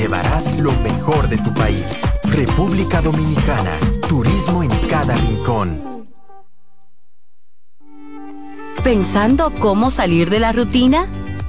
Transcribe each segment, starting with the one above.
llevarás lo mejor de tu país. República Dominicana, turismo en cada rincón. ¿Pensando cómo salir de la rutina?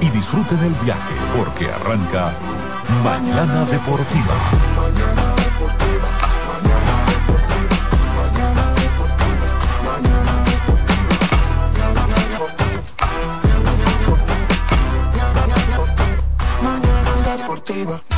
Y disfruten el viaje porque arranca. Mañana Deportiva. Mañana Deportiva.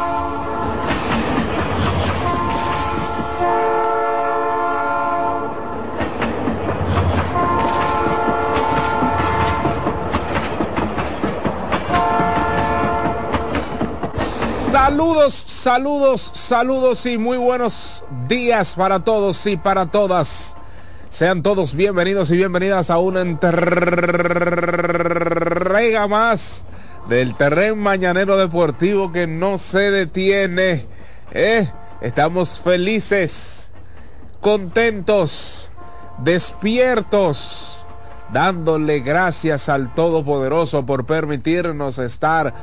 Saludos, saludos, saludos y muy buenos días para todos y para todas. Sean todos bienvenidos y bienvenidas a una entrega más del terreno mañanero deportivo que no se detiene. ¿eh? Estamos felices, contentos, despiertos, dándole gracias al Todopoderoso por permitirnos estar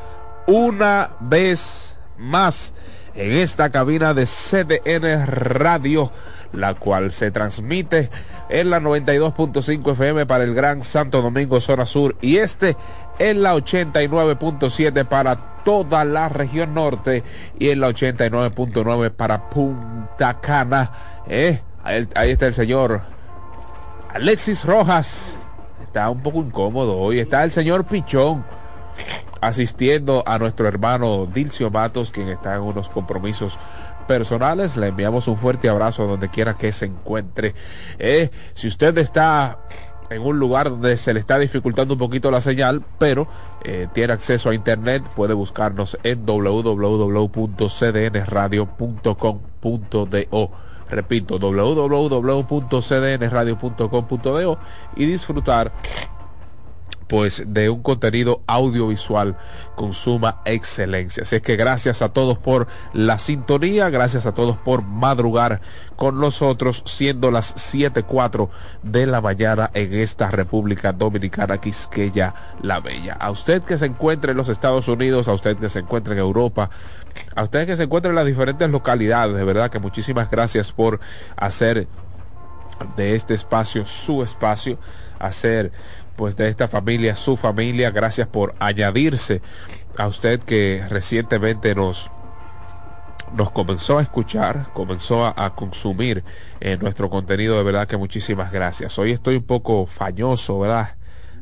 una vez más en esta cabina de CDN Radio, la cual se transmite en la 92.5 FM para el Gran Santo Domingo, zona sur, y este en la 89.7 para toda la región norte y en la 89.9 para Punta Cana. Eh, ahí está el señor Alexis Rojas. Está un poco incómodo hoy. Está el señor Pichón asistiendo a nuestro hermano Dilcio Matos, quien está en unos compromisos personales. Le enviamos un fuerte abrazo donde quiera que se encuentre. Eh, si usted está en un lugar donde se le está dificultando un poquito la señal, pero eh, tiene acceso a internet, puede buscarnos en www.cdnradio.com.do. Repito, www.cdnradio.com.do y disfrutar pues de un contenido audiovisual con suma excelencia. Así es que gracias a todos por la sintonía, gracias a todos por madrugar con nosotros, siendo las 7.4 de la mañana en esta República Dominicana, Quisqueya la Bella. A usted que se encuentre en los Estados Unidos, a usted que se encuentre en Europa, a usted que se encuentre en las diferentes localidades, de verdad que muchísimas gracias por hacer de este espacio su espacio, hacer pues de esta familia, su familia. Gracias por añadirse a usted que recientemente nos nos comenzó a escuchar, comenzó a, consumir en nuestro contenido, de verdad que muchísimas gracias. Hoy estoy un poco fañoso, ¿verdad?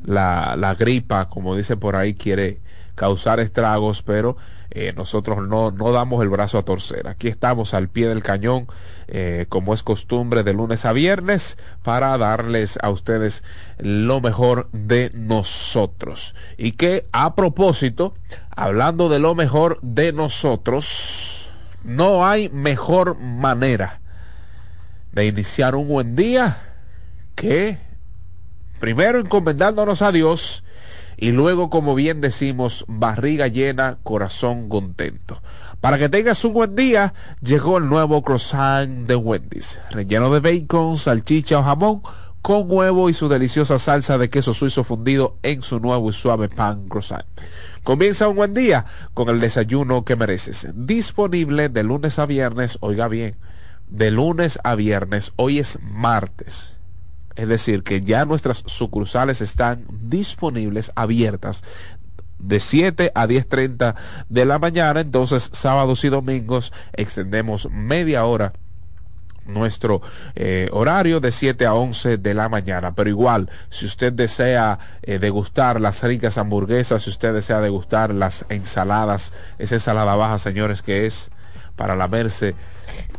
La, la gripa, como dicen por ahí, quiere causar estragos, pero eh, nosotros no, no damos el brazo a torcer. Aquí estamos al pie del cañón, eh, como es costumbre, de lunes a viernes, para darles a ustedes lo mejor de nosotros. Y que a propósito, hablando de lo mejor de nosotros, no hay mejor manera de iniciar un buen día que primero encomendándonos a Dios y luego, como bien decimos, barriga llena, corazón contento. Para que tengas un buen día, llegó el nuevo croissant de Wendy's, relleno de bacon, salchicha o jamón, con huevo y su deliciosa salsa de queso suizo fundido en su nuevo y suave pan croissant. Comienza un buen día con el desayuno que mereces. Disponible de lunes a viernes, oiga bien, de lunes a viernes, hoy es martes es decir, que ya nuestras sucursales están disponibles, abiertas, de 7 a 10.30 de la mañana. Entonces, sábados y domingos extendemos media hora nuestro eh, horario de 7 a 11 de la mañana. Pero igual, si usted desea eh, degustar las ricas hamburguesas, si usted desea degustar las ensaladas, esa ensalada baja, señores, que es para lamerse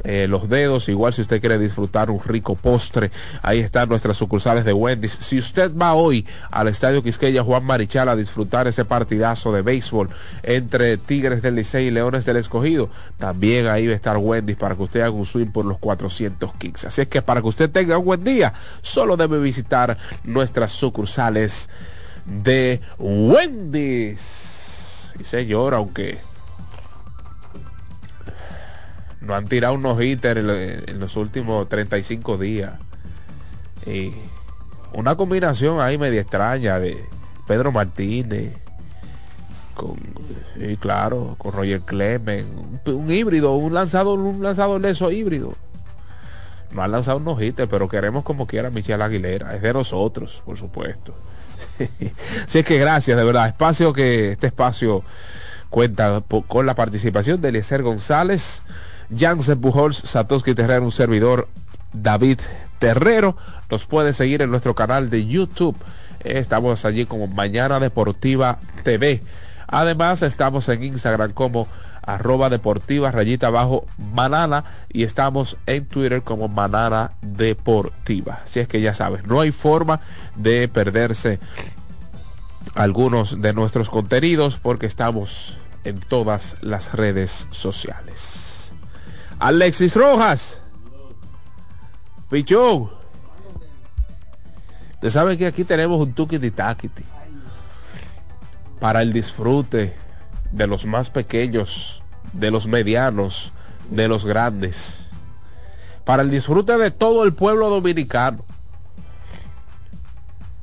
eh, los dedos. Igual si usted quiere disfrutar un rico postre, ahí están nuestras sucursales de Wendy's. Si usted va hoy al Estadio Quisqueya Juan Marichal a disfrutar ese partidazo de béisbol entre Tigres del Licey y Leones del Escogido, también ahí va a estar Wendy's para que usted haga un swing por los 400 kicks. Así es que para que usted tenga un buen día, solo debe visitar nuestras sucursales de Wendy's. Y señor, aunque no han tirado unos hitters en, los últimos 35 días. Y una combinación ahí media extraña de Pedro Martínez con y claro, con Roger Clemens, un, híbrido, un lanzador, un lanzador leso híbrido. No han lanzado unos hitters, pero queremos como quiera Michelle Aguilera, es de nosotros, por supuesto. Así es que gracias, de verdad. Espacio que este espacio cuenta con la participación de Eliezer González, Jansen Pujols, Satoshi Terrero, un servidor, David Terrero. Nos puede seguir en nuestro canal de YouTube. Estamos allí como Mañana Deportiva TV. Además, estamos en Instagram como arroba deportiva rayita abajo manana y estamos en Twitter como manana deportiva. Así es que ya sabes, no hay forma de perderse algunos de nuestros contenidos porque estamos en todas las redes sociales. Alexis Rojas. Pichón. Usted sabe que aquí tenemos un taquiti para el disfrute de los más pequeños, de los medianos, de los grandes. Para el disfrute de todo el pueblo dominicano.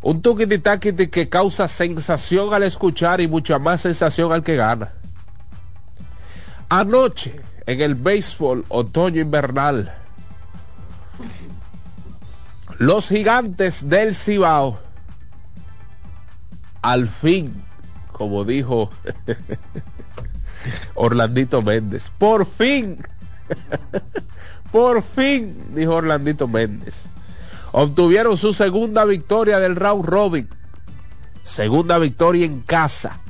Un taquiti que causa sensación al escuchar y mucha más sensación al que gana. Anoche en el béisbol otoño invernal. Los gigantes del Cibao, al fin, como dijo Orlandito Méndez, por fin, por fin, dijo Orlandito Méndez, obtuvieron su segunda victoria del round robin, segunda victoria en casa,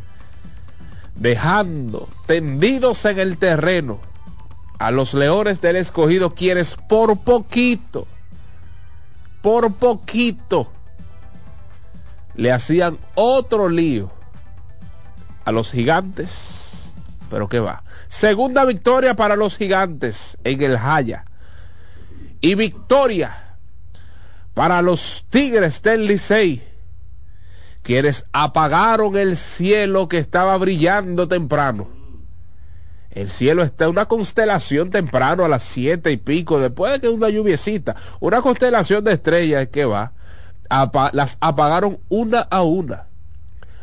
dejando tendidos en el terreno a los Leones del Escogido quienes por poquito, por poquito, le hacían otro lío a los gigantes. Pero qué va. Segunda victoria para los gigantes en el Jaya. Y victoria para los Tigres del Licey, quienes apagaron el cielo que estaba brillando temprano el cielo está una constelación temprano a las siete y pico, después de que una lluviecita, una constelación de estrellas que va, las apagaron una a una.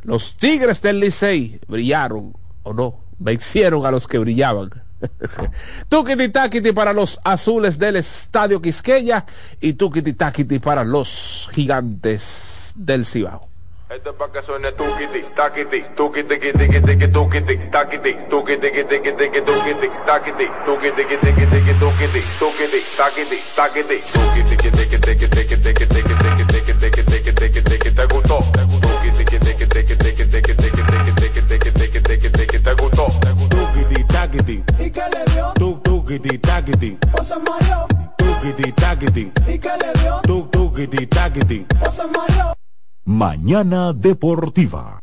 Los tigres del Licey brillaron, o no, vencieron a los que brillaban. tukiti takiti para los azules del estadio Quisqueya y tukiti takiti para los gigantes del Cibao. Esto es para que suene tukiti, takiti, tukiti, tukiti, tukiti, tukiti, tukiti, takiti, takiti, tukiti, tukiti, tukiti, tukiti, tukiti, tukiti, tukiti, tukiti, tukiti, te gustó, tukiti, tukiti, tukiti, tukiti, tukiti, tukiti, tukiti, tukiti, tukiti, te gustó, tukiti taquiti. ¿Y qué le dio? Tuk tukiti taquiti. O se mareó. Tukiti taquiti. ¿Y qué le dio? Taquiti. Mareó. Mañana Deportiva.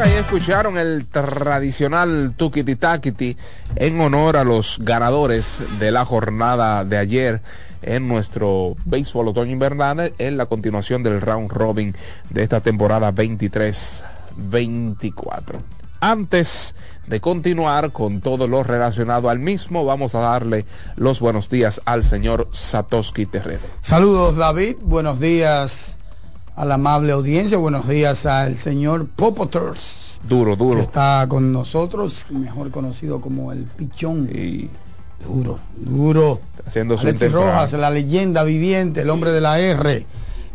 Ahí escucharon el tradicional Tukiti Takiti en honor a los ganadores de la jornada de ayer en nuestro béisbol otoño invernal en la continuación del round robin de esta temporada 23-24. Antes de continuar con todo lo relacionado al mismo, vamos a darle los buenos días al señor Satoshi Terrero. Saludos David, buenos días a la amable audiencia. Buenos días al señor Popoters. Duro, duro. Que está con nosotros, mejor conocido como el Pichón. Y Duro, duro. haciendo su Alexis. Rojas, la leyenda viviente, el hombre de la R.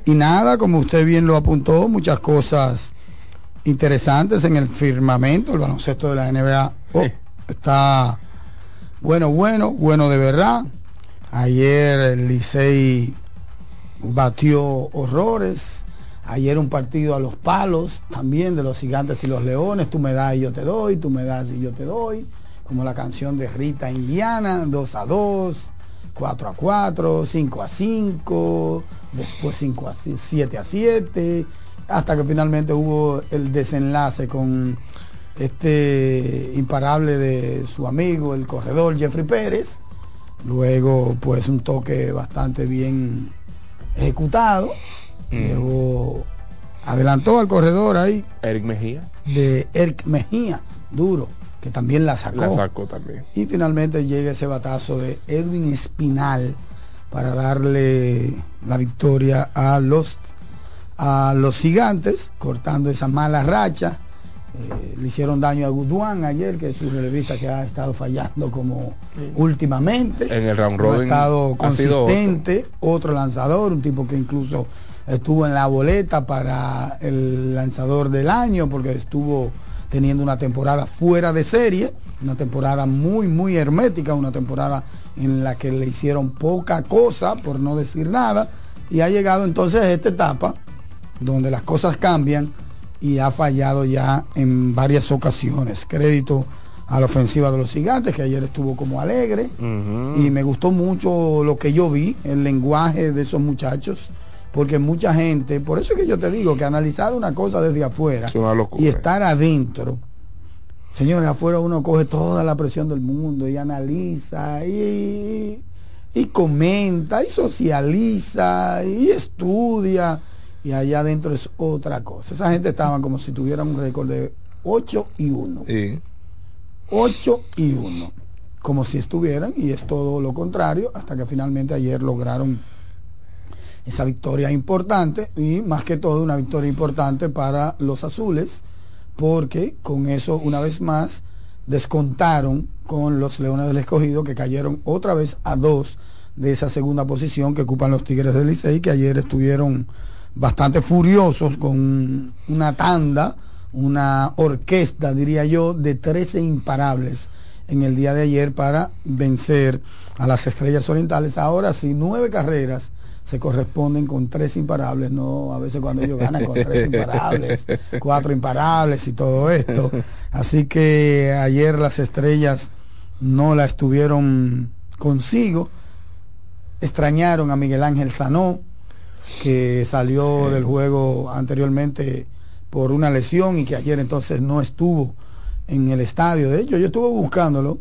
Y nada, como usted bien lo apuntó, muchas cosas interesantes en el firmamento, el baloncesto de la NBA. Oh, Sí. Está bueno, bueno, bueno de verdad. Ayer el Licey batió horrores. Ayer un partido a los palos también de los gigantes y los leones. Tú me das y yo te doy, tú me das y yo te doy. Como la canción de Rita Indiana, 2 a 2, 4 a 4, 5 a 5, después 5 a 7 a 7, hasta que finalmente hubo el desenlace con este imparable de su amigo, el corredor Jeffrey Pérez. Luego, pues un toque bastante bien ejecutado. Luego adelantó al corredor ahí Eric Mejía de Eric Mejía, duro, que también la sacó. la sacó también. Y finalmente llega ese batazo de Edwin Espinal para darle la victoria a los a los gigantes, cortando esa mala racha. Eh, le hicieron daño a Guduán ayer, que es su relevista que ha estado fallando como últimamente. En el round ha robin estado ha sido consistente, otro lanzador, un tipo que incluso estuvo en la boleta para el lanzador del año, porque estuvo teniendo una temporada fuera de serie, una temporada muy, muy hermética, una temporada en la que le hicieron poca cosa, por no decir nada, y ha llegado entonces a esta etapa donde las cosas cambian y ha fallado ya en varias ocasiones. Crédito a la ofensiva de los gigantes, que ayer estuvo como alegre, y me gustó mucho lo que yo vi, el lenguaje de esos muchachos, porque mucha gente, por eso es que yo te digo que analizar una cosa desde afuera Es y estar adentro, señores, afuera uno coge toda la presión del mundo y analiza y, y comenta y socializa y estudia y allá adentro es otra cosa. Esa gente estaba como si tuvieran un récord de 8 y 1. Sí. 8 y 1. Como si estuvieran, y es todo lo contrario, hasta que finalmente ayer lograron esa victoria importante y más que todo una victoria importante para los azules, porque con eso una vez más descontaron con los Leones del Escogido que cayeron otra vez a dos de esa segunda posición que ocupan los Tigres del Licey, que ayer estuvieron bastante furiosos con una tanda, una orquesta, diría yo, de 13 imparables en el día de ayer para vencer a las Estrellas Orientales. Ahora sí, nueve carreras se corresponden con tres imparables, no a veces cuando ellos ganan con tres imparables, cuatro imparables y todo esto. Así que ayer las estrellas no la estuvieron consigo, extrañaron a Miguel Ángel Sanó, que salió del juego anteriormente por una lesión y que ayer entonces no estuvo en el estadio. De hecho, yo estuve buscándolo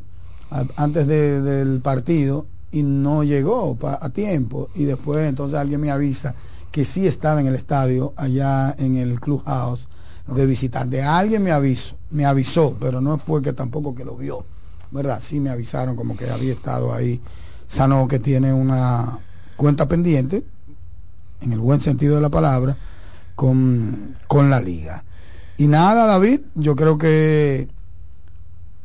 antes de- del partido y no llegó a tiempo. Y después entonces alguien me avisa que sí estaba en el estadio allá en el clubhouse de visitante. Alguien me avisó, me avisó, pero no fue que tampoco que lo vio. ¿Verdad? Sí me avisaron como que había estado ahí. Sano que tiene una cuenta pendiente, en el buen sentido de la palabra, con, con la liga. Y nada, David, yo creo que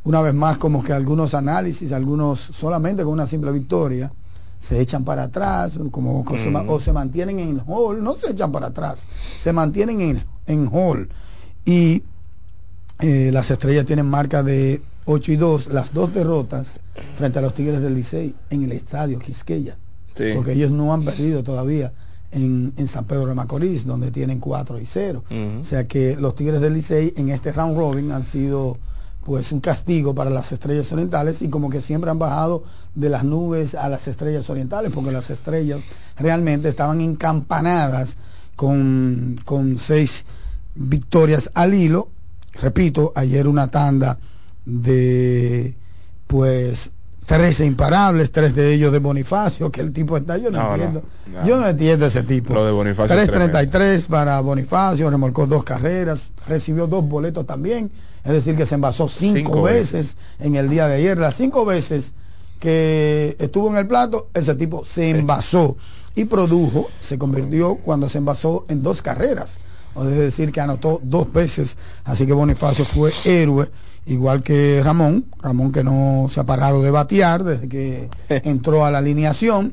una vez más como que algunos análisis, algunos solamente con una simple victoria, se echan para atrás, como, o se o se mantienen en el hall, no se echan para atrás, se mantienen en, en hall. Y eh, las estrellas tienen marca de 8 y 2, las dos derrotas frente a los Tigres del Licey en el estadio Quisqueya. Sí. Porque ellos no han perdido todavía en, en San Pedro de Macorís, donde tienen 4 y 0. Ujú. O sea que los Tigres del Licey en este round robin han sido pues un castigo para las estrellas orientales y como que siempre han bajado de las nubes a las estrellas orientales, porque las estrellas realmente estaban encampanadas con, con seis victorias al hilo. Repito, ayer una tanda de pues 13 imparables, tres de ellos de Bonifacio, que el tipo está, yo no, entiendo. no. Yo no entiendo ese tipo. Lo de Bonifacio es 3.33 para Bonifacio, remolcó dos carreras, recibió dos boletos también, es decir, que se envasó cinco, Cinco veces, en el día de ayer. Las cinco veces que estuvo en el plato, ese tipo se envasó y produjo, se convirtió cuando se envasó en dos carreras. O es decir, que anotó dos veces. Así que Bonifacio fue héroe, igual que Ramón. Ramón que no se ha parado de batear desde que entró a la alineación.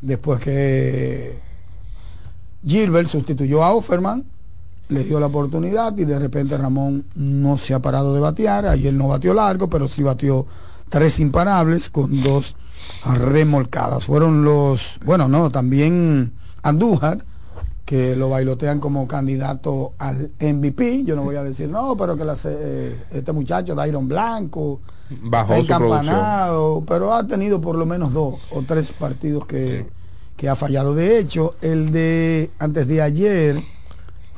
Después que Gilbert sustituyó a Offerman, le dio la oportunidad y de repente Ramón no se ha parado de batear. Ayer no batió largo, pero sí batió tres imparables con dos remolcadas. Fueron los, bueno, no, también Andújar, que lo bailotean como candidato al MVP. Yo no voy a decir, no, pero que las, eh, este muchacho de Iron Blanco Bajó está encampanado, pero ha tenido por lo menos dos o tres partidos que, que ha fallado. De hecho, el de antes de ayer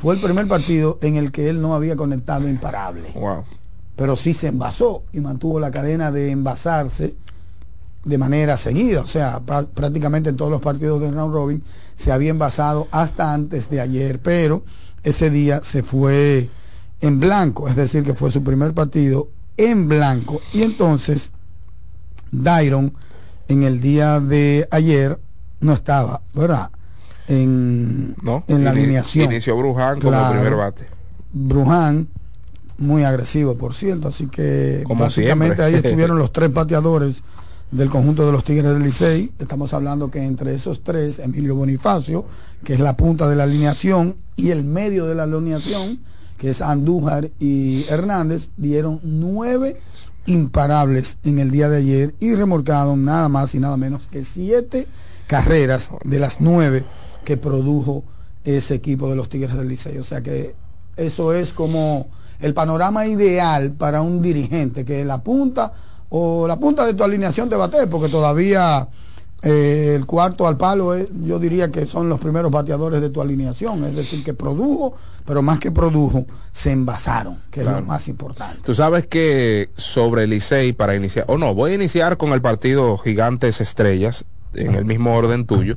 fue el primer partido en el que él no había conectado imparable Wow. pero sí se envasó y mantuvo la cadena de envasarse de manera seguida, o sea, prá- prácticamente en todos los partidos de round robin se había envasado hasta antes de ayer, pero ese día se fue en blanco, es decir, que fue su primer partido en blanco y entonces Dairon en el día de ayer no estaba, ¿verdad? En, ¿No? en la Ini- alineación. Inició Bruján como primer bate. Bruján, muy agresivo, por cierto. Así que Como básicamente siempre. ahí estuvieron los tres bateadores del conjunto de los Tigres del Licey. Estamos hablando que entre esos tres, Emilio Bonifacio, que es la punta de la alineación, y el medio de la alineación, que es Andújar y Hernández, dieron nueve imparables en el día de ayer y remolcaron nada más y nada menos que siete carreras de las nueve que produjo ese equipo de los Tigres del Licey. O sea que eso es como el panorama ideal para un dirigente, que la punta o la punta de tu alineación te bate, porque todavía eh, el cuarto al palo, es- yo diría que son los primeros bateadores de tu alineación, es decir, que produjo, pero más que produjo, se envasaron, que es lo más importante. Tú sabes que sobre el Licey para iniciar, o no, voy a iniciar con el partido Gigantes Estrellas, en el mismo orden tuyo.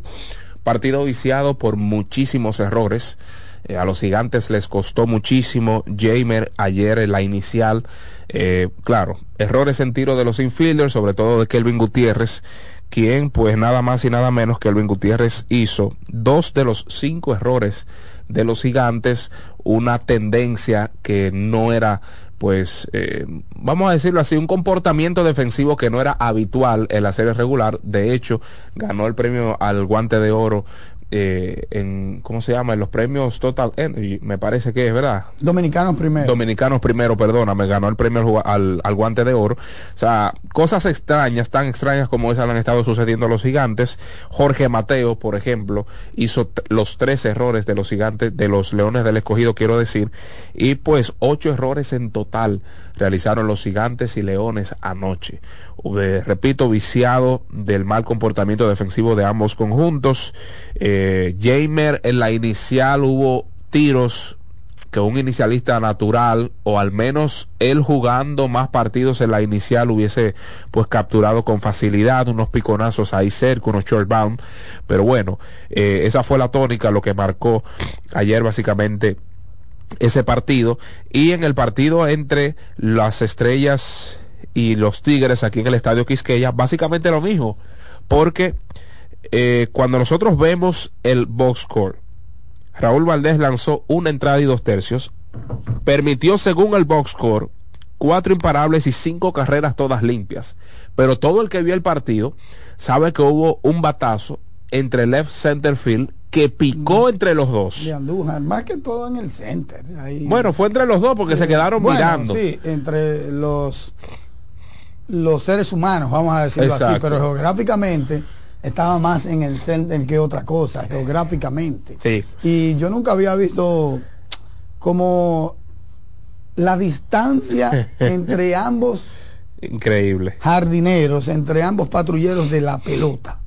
Partido viciado por muchísimos errores. Eh, a los gigantes les costó muchísimo. Jamer ayer en la inicial, eh, claro, errores en tiro de los infielders, sobre todo de Kelvin Gutiérrez, quien pues nada más y nada menos que Kelvin Gutiérrez hizo dos de los cinco errores de los gigantes, una tendencia que no era pues eh, vamos a decirlo así, un comportamiento defensivo que no era habitual en la serie regular. De hecho, ganó el premio al guante de oro eh, en, ¿cómo se llama? En los premios Total Energy, me parece que es, ¿verdad? Dominicanos primero. Dominicanos primero, perdona, me ganó el premio al, al, guante de oro. O sea, cosas extrañas, tan extrañas como esas han estado sucediendo a los gigantes. Jorge Mateo, por ejemplo, hizo los tres errores de los gigantes, de los leones del escogido, quiero decir, y pues ocho errores en total realizaron los gigantes y leones anoche. Repito, viciado del mal comportamiento defensivo de ambos conjuntos. Eh, Jamer en la inicial hubo tiros que un inicialista natural o al menos él jugando más partidos en la inicial hubiese pues capturado con facilidad unos piconazos ahí cerca, unos short bound, pero bueno, eh, esa fue la tónica, lo que marcó ayer básicamente ese partido. Y en el partido entre las estrellas y los tigres aquí en el estadio Quisqueya básicamente lo mismo porque eh, cuando nosotros vemos el box score Raúl Valdés lanzó una entrada y dos tercios permitió según el box score cuatro imparables y cinco carreras todas limpias. Pero todo el que vio el partido sabe que hubo un batazo entre left center field que picó entre los dos. De Andújar, más que todo en el center. ahí. Bueno, fue entre los dos porque Sí. se quedaron Bueno, mirando. Sí, entre los los seres humanos, vamos a decirlo así, pero geográficamente estaba más en el center que otra cosa, geográficamente. Sí. Y yo nunca había visto como la distancia entre ambos Increíble. jardineros, entre ambos patrulleros de la pelota.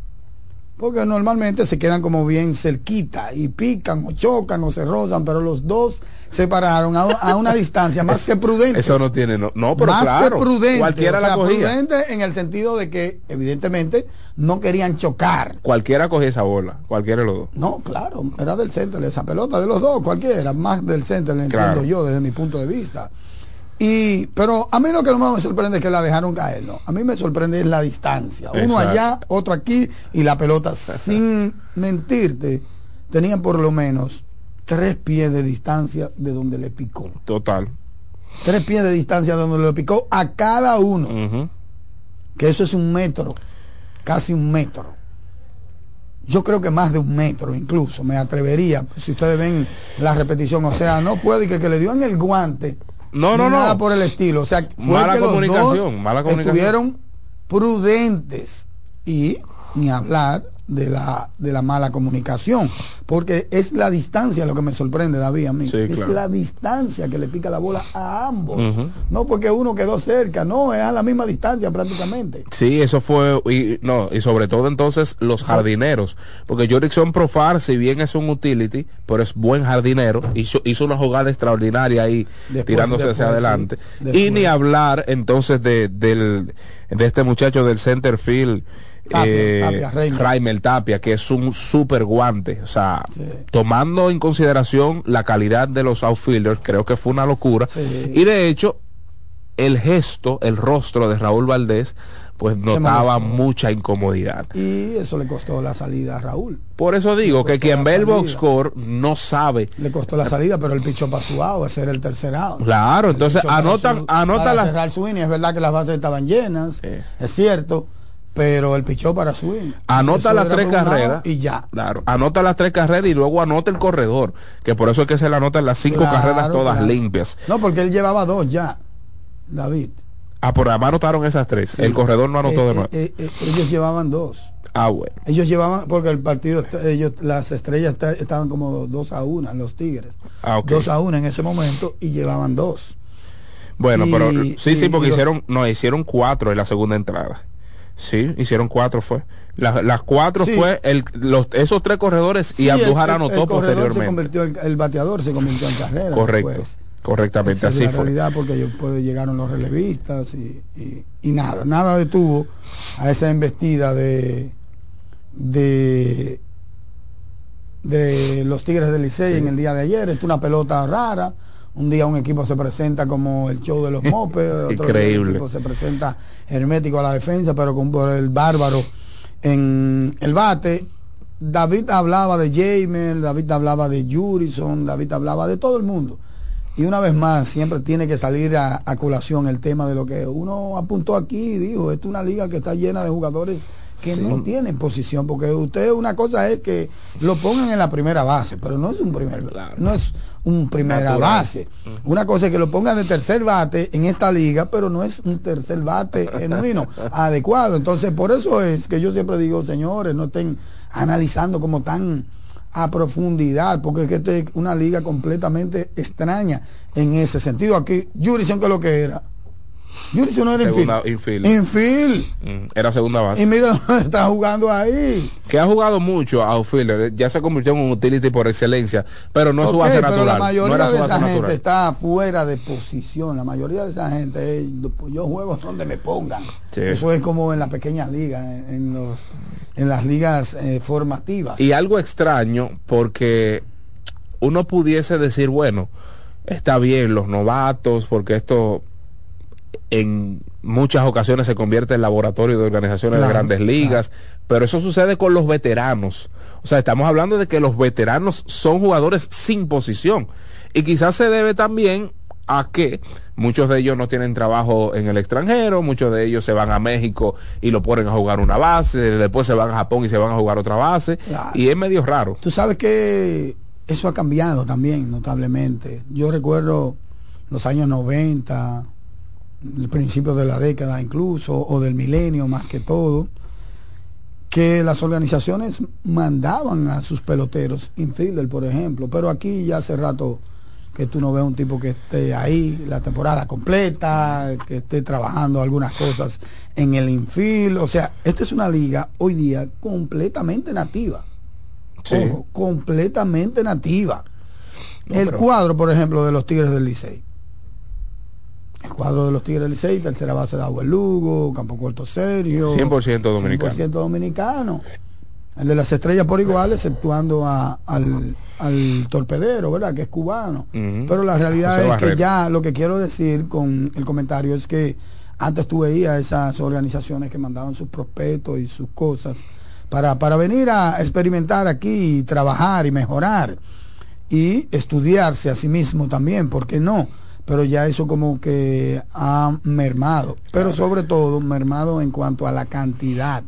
Porque normalmente se quedan como bien cerquita y pican o chocan o se rozan, pero los dos se pararon a, a una distancia más que prudente. Eso no tiene, no, no pero más claro. que prudente. Cualquiera o sea, la cogía. prudente en el sentido de que, evidentemente, no querían chocar. Cualquiera cogía esa bola. Cualquiera de los dos. No, claro, era del centro, esa pelota de los dos, cualquiera, más del centro, entiendo yo desde mi punto de vista. Y, pero a mí lo que no me sorprende es que la dejaron caer, ¿no? A mí me sorprende es la distancia. Uno Exacto. allá, otro aquí, y la pelota, sin mentirte, tenían por lo menos tres pies de distancia de donde le picó. Total. Tres pies de distancia de donde le picó a cada uno que eso es un metro, casi un metro. Yo creo que más de un metro incluso, me atrevería, si ustedes ven la repetición, o sea, no fue de que, que le dio en el guante, No, no, no. nada por el estilo, o sea, fue Mala que los comunicación, dos mala comunicación. estuvieron prudentes y ni hablar de la de la mala comunicación, porque es la distancia lo que me sorprende David a mí, Sí, es claro. la distancia que le pica la bola a ambos, no porque uno quedó cerca, no, es a la misma distancia prácticamente. Sí, eso fue, y, no, y sobre todo entonces los jardineros, porque Jorickson Profar, si bien es un utility, pero es buen jardinero, hizo, hizo una jugada extraordinaria ahí, Después- tirándose hacia adelante. sí, y ni hablar entonces de, del, de este muchacho del center field, Tapia, eh, Tapia, Reimer. Reimer Tapia, que es un super guante, o sea, Sí. tomando en consideración la calidad de los outfielders, creo que fue una locura. Sí. Y de hecho, el gesto, el rostro de Raúl Valdés, pues notaba mucha incomodidad. Y eso le costó la salida a Raúl. Por eso digo que quien ve el box score no sabe. Le costó la salida, pero el su out, ese era el tercer out. Claro, entonces anotan, anota para la, cerrar es verdad que las bases estaban llenas, es cierto, pero el pichó para swing. anota las tres carreras Y ya. Claro, anota las tres carreras y luego anota el corredor, que por eso es que se le anotan las cinco Claro, carreras todas claro. limpias. No, porque él llevaba dos ya, David. Ah, por además anotaron esas tres. Sí. El corredor no anotó Eh, de nuevo. eh, eh, ellos llevaban dos. ah, bueno. Ellos llevaban, porque el partido, ellos, las estrellas esta- estaban como dos a una, los Tigres. Ah, ok. Dos a una en ese momento y llevaban dos. Bueno, Y- pero sí, sí, porque los- hicieron, no, hicieron cuatro en la segunda entrada. Sí, hicieron cuatro fue. Las, las cuatro Sí. fue el, los, esos tres corredores y Sí, el- anotó el corredor Se posteriormente. convirtió, el, el bateador se convirtió en carrera. Correcto, después. correctamente, Esa es así la fue. realidad porque pues, llegaron los relevistas y, y- y nada, nada detuvo a esa embestida de de de los Tigres del Licey en el día de ayer. Es una pelota rara. Un día un equipo se presenta como el show de los mopes, otro día Increíble. el equipo se presenta hermético a la defensa, pero con por el bárbaro en el bate. David hablaba de Jamer, David hablaba de Jurison, David hablaba de todo el mundo. Y una vez más, siempre tiene que salir a, a colación el tema de lo que uno apuntó aquí y dijo, esta es una liga que está llena de jugadores que Sí. no tienen posición, porque usted una cosa es que lo pongan en la primera base, pero no es un primer Claro. no es un primera Natural. base. Una cosa es que lo pongan de tercer bate en esta liga, pero no es un tercer bate genuino, adecuado. Entonces, por eso es que yo siempre digo, señores, no estén analizando como tan a profundidad, porque es que esta es una liga completamente extraña en ese sentido. Aquí, Jurison, que lo que era. Jurison no era Segunda- infield. infield. Infield. Mm, Era segunda base. Y mira dónde está jugando ahí. que ha jugado mucho a outfielder, ya se convirtió en un utility por excelencia, pero no es su Ok, base pero natural. la no mayoría era su de esa gente natural. está fuera de posición. La mayoría de esa gente, es, pues, yo juego donde me pongan. Sí. Eso es como en las pequeñas ligas, en, en los, en las ligas eh, formativas. Y algo extraño porque uno pudiese decir, bueno, está bien los novatos, porque esto en muchas ocasiones se convierte en laboratorio de organizaciones Claro, de grandes ligas, pero eso sucede con los veteranos. O sea, estamos hablando de que los veteranos son jugadores sin posición. Y quizás se debe también a que muchos de ellos no tienen trabajo en el extranjero, muchos de ellos se van a México y lo ponen a jugar una base, después se van a Japón y se van a jugar otra base, y es medio raro. Tú sabes que eso ha cambiado también notablemente. Yo recuerdo los años 90, el principio de la década incluso, o del milenio más que todo, que las organizaciones mandaban a sus peloteros, infielder por ejemplo, pero aquí ya hace rato que tú no ves un tipo que esté ahí la temporada completa, que esté trabajando algunas cosas en el infield, o sea, esta es una liga hoy día completamente nativa. Ojo, completamente nativa. el cuadro, por ejemplo, de los Tigres del Licey el cuadro de los Tigres del Licey, tercera base de Agua Lugo, Campo Corto Serio. 100% dominicano. 100% dominicano. El de las estrellas por igual, exceptuando a, al, torpedero, ¿verdad? Que es cubano. Pero la realidad es que ya lo que quiero decir con el comentario es que antes tú veías esas organizaciones que mandaban sus prospectos y sus cosas para, para venir a experimentar aquí y trabajar y mejorar y estudiarse a sí mismo también, ¿por qué no? Pero ya eso como que ha mermado, pero sobre todo mermado en cuanto a la cantidad.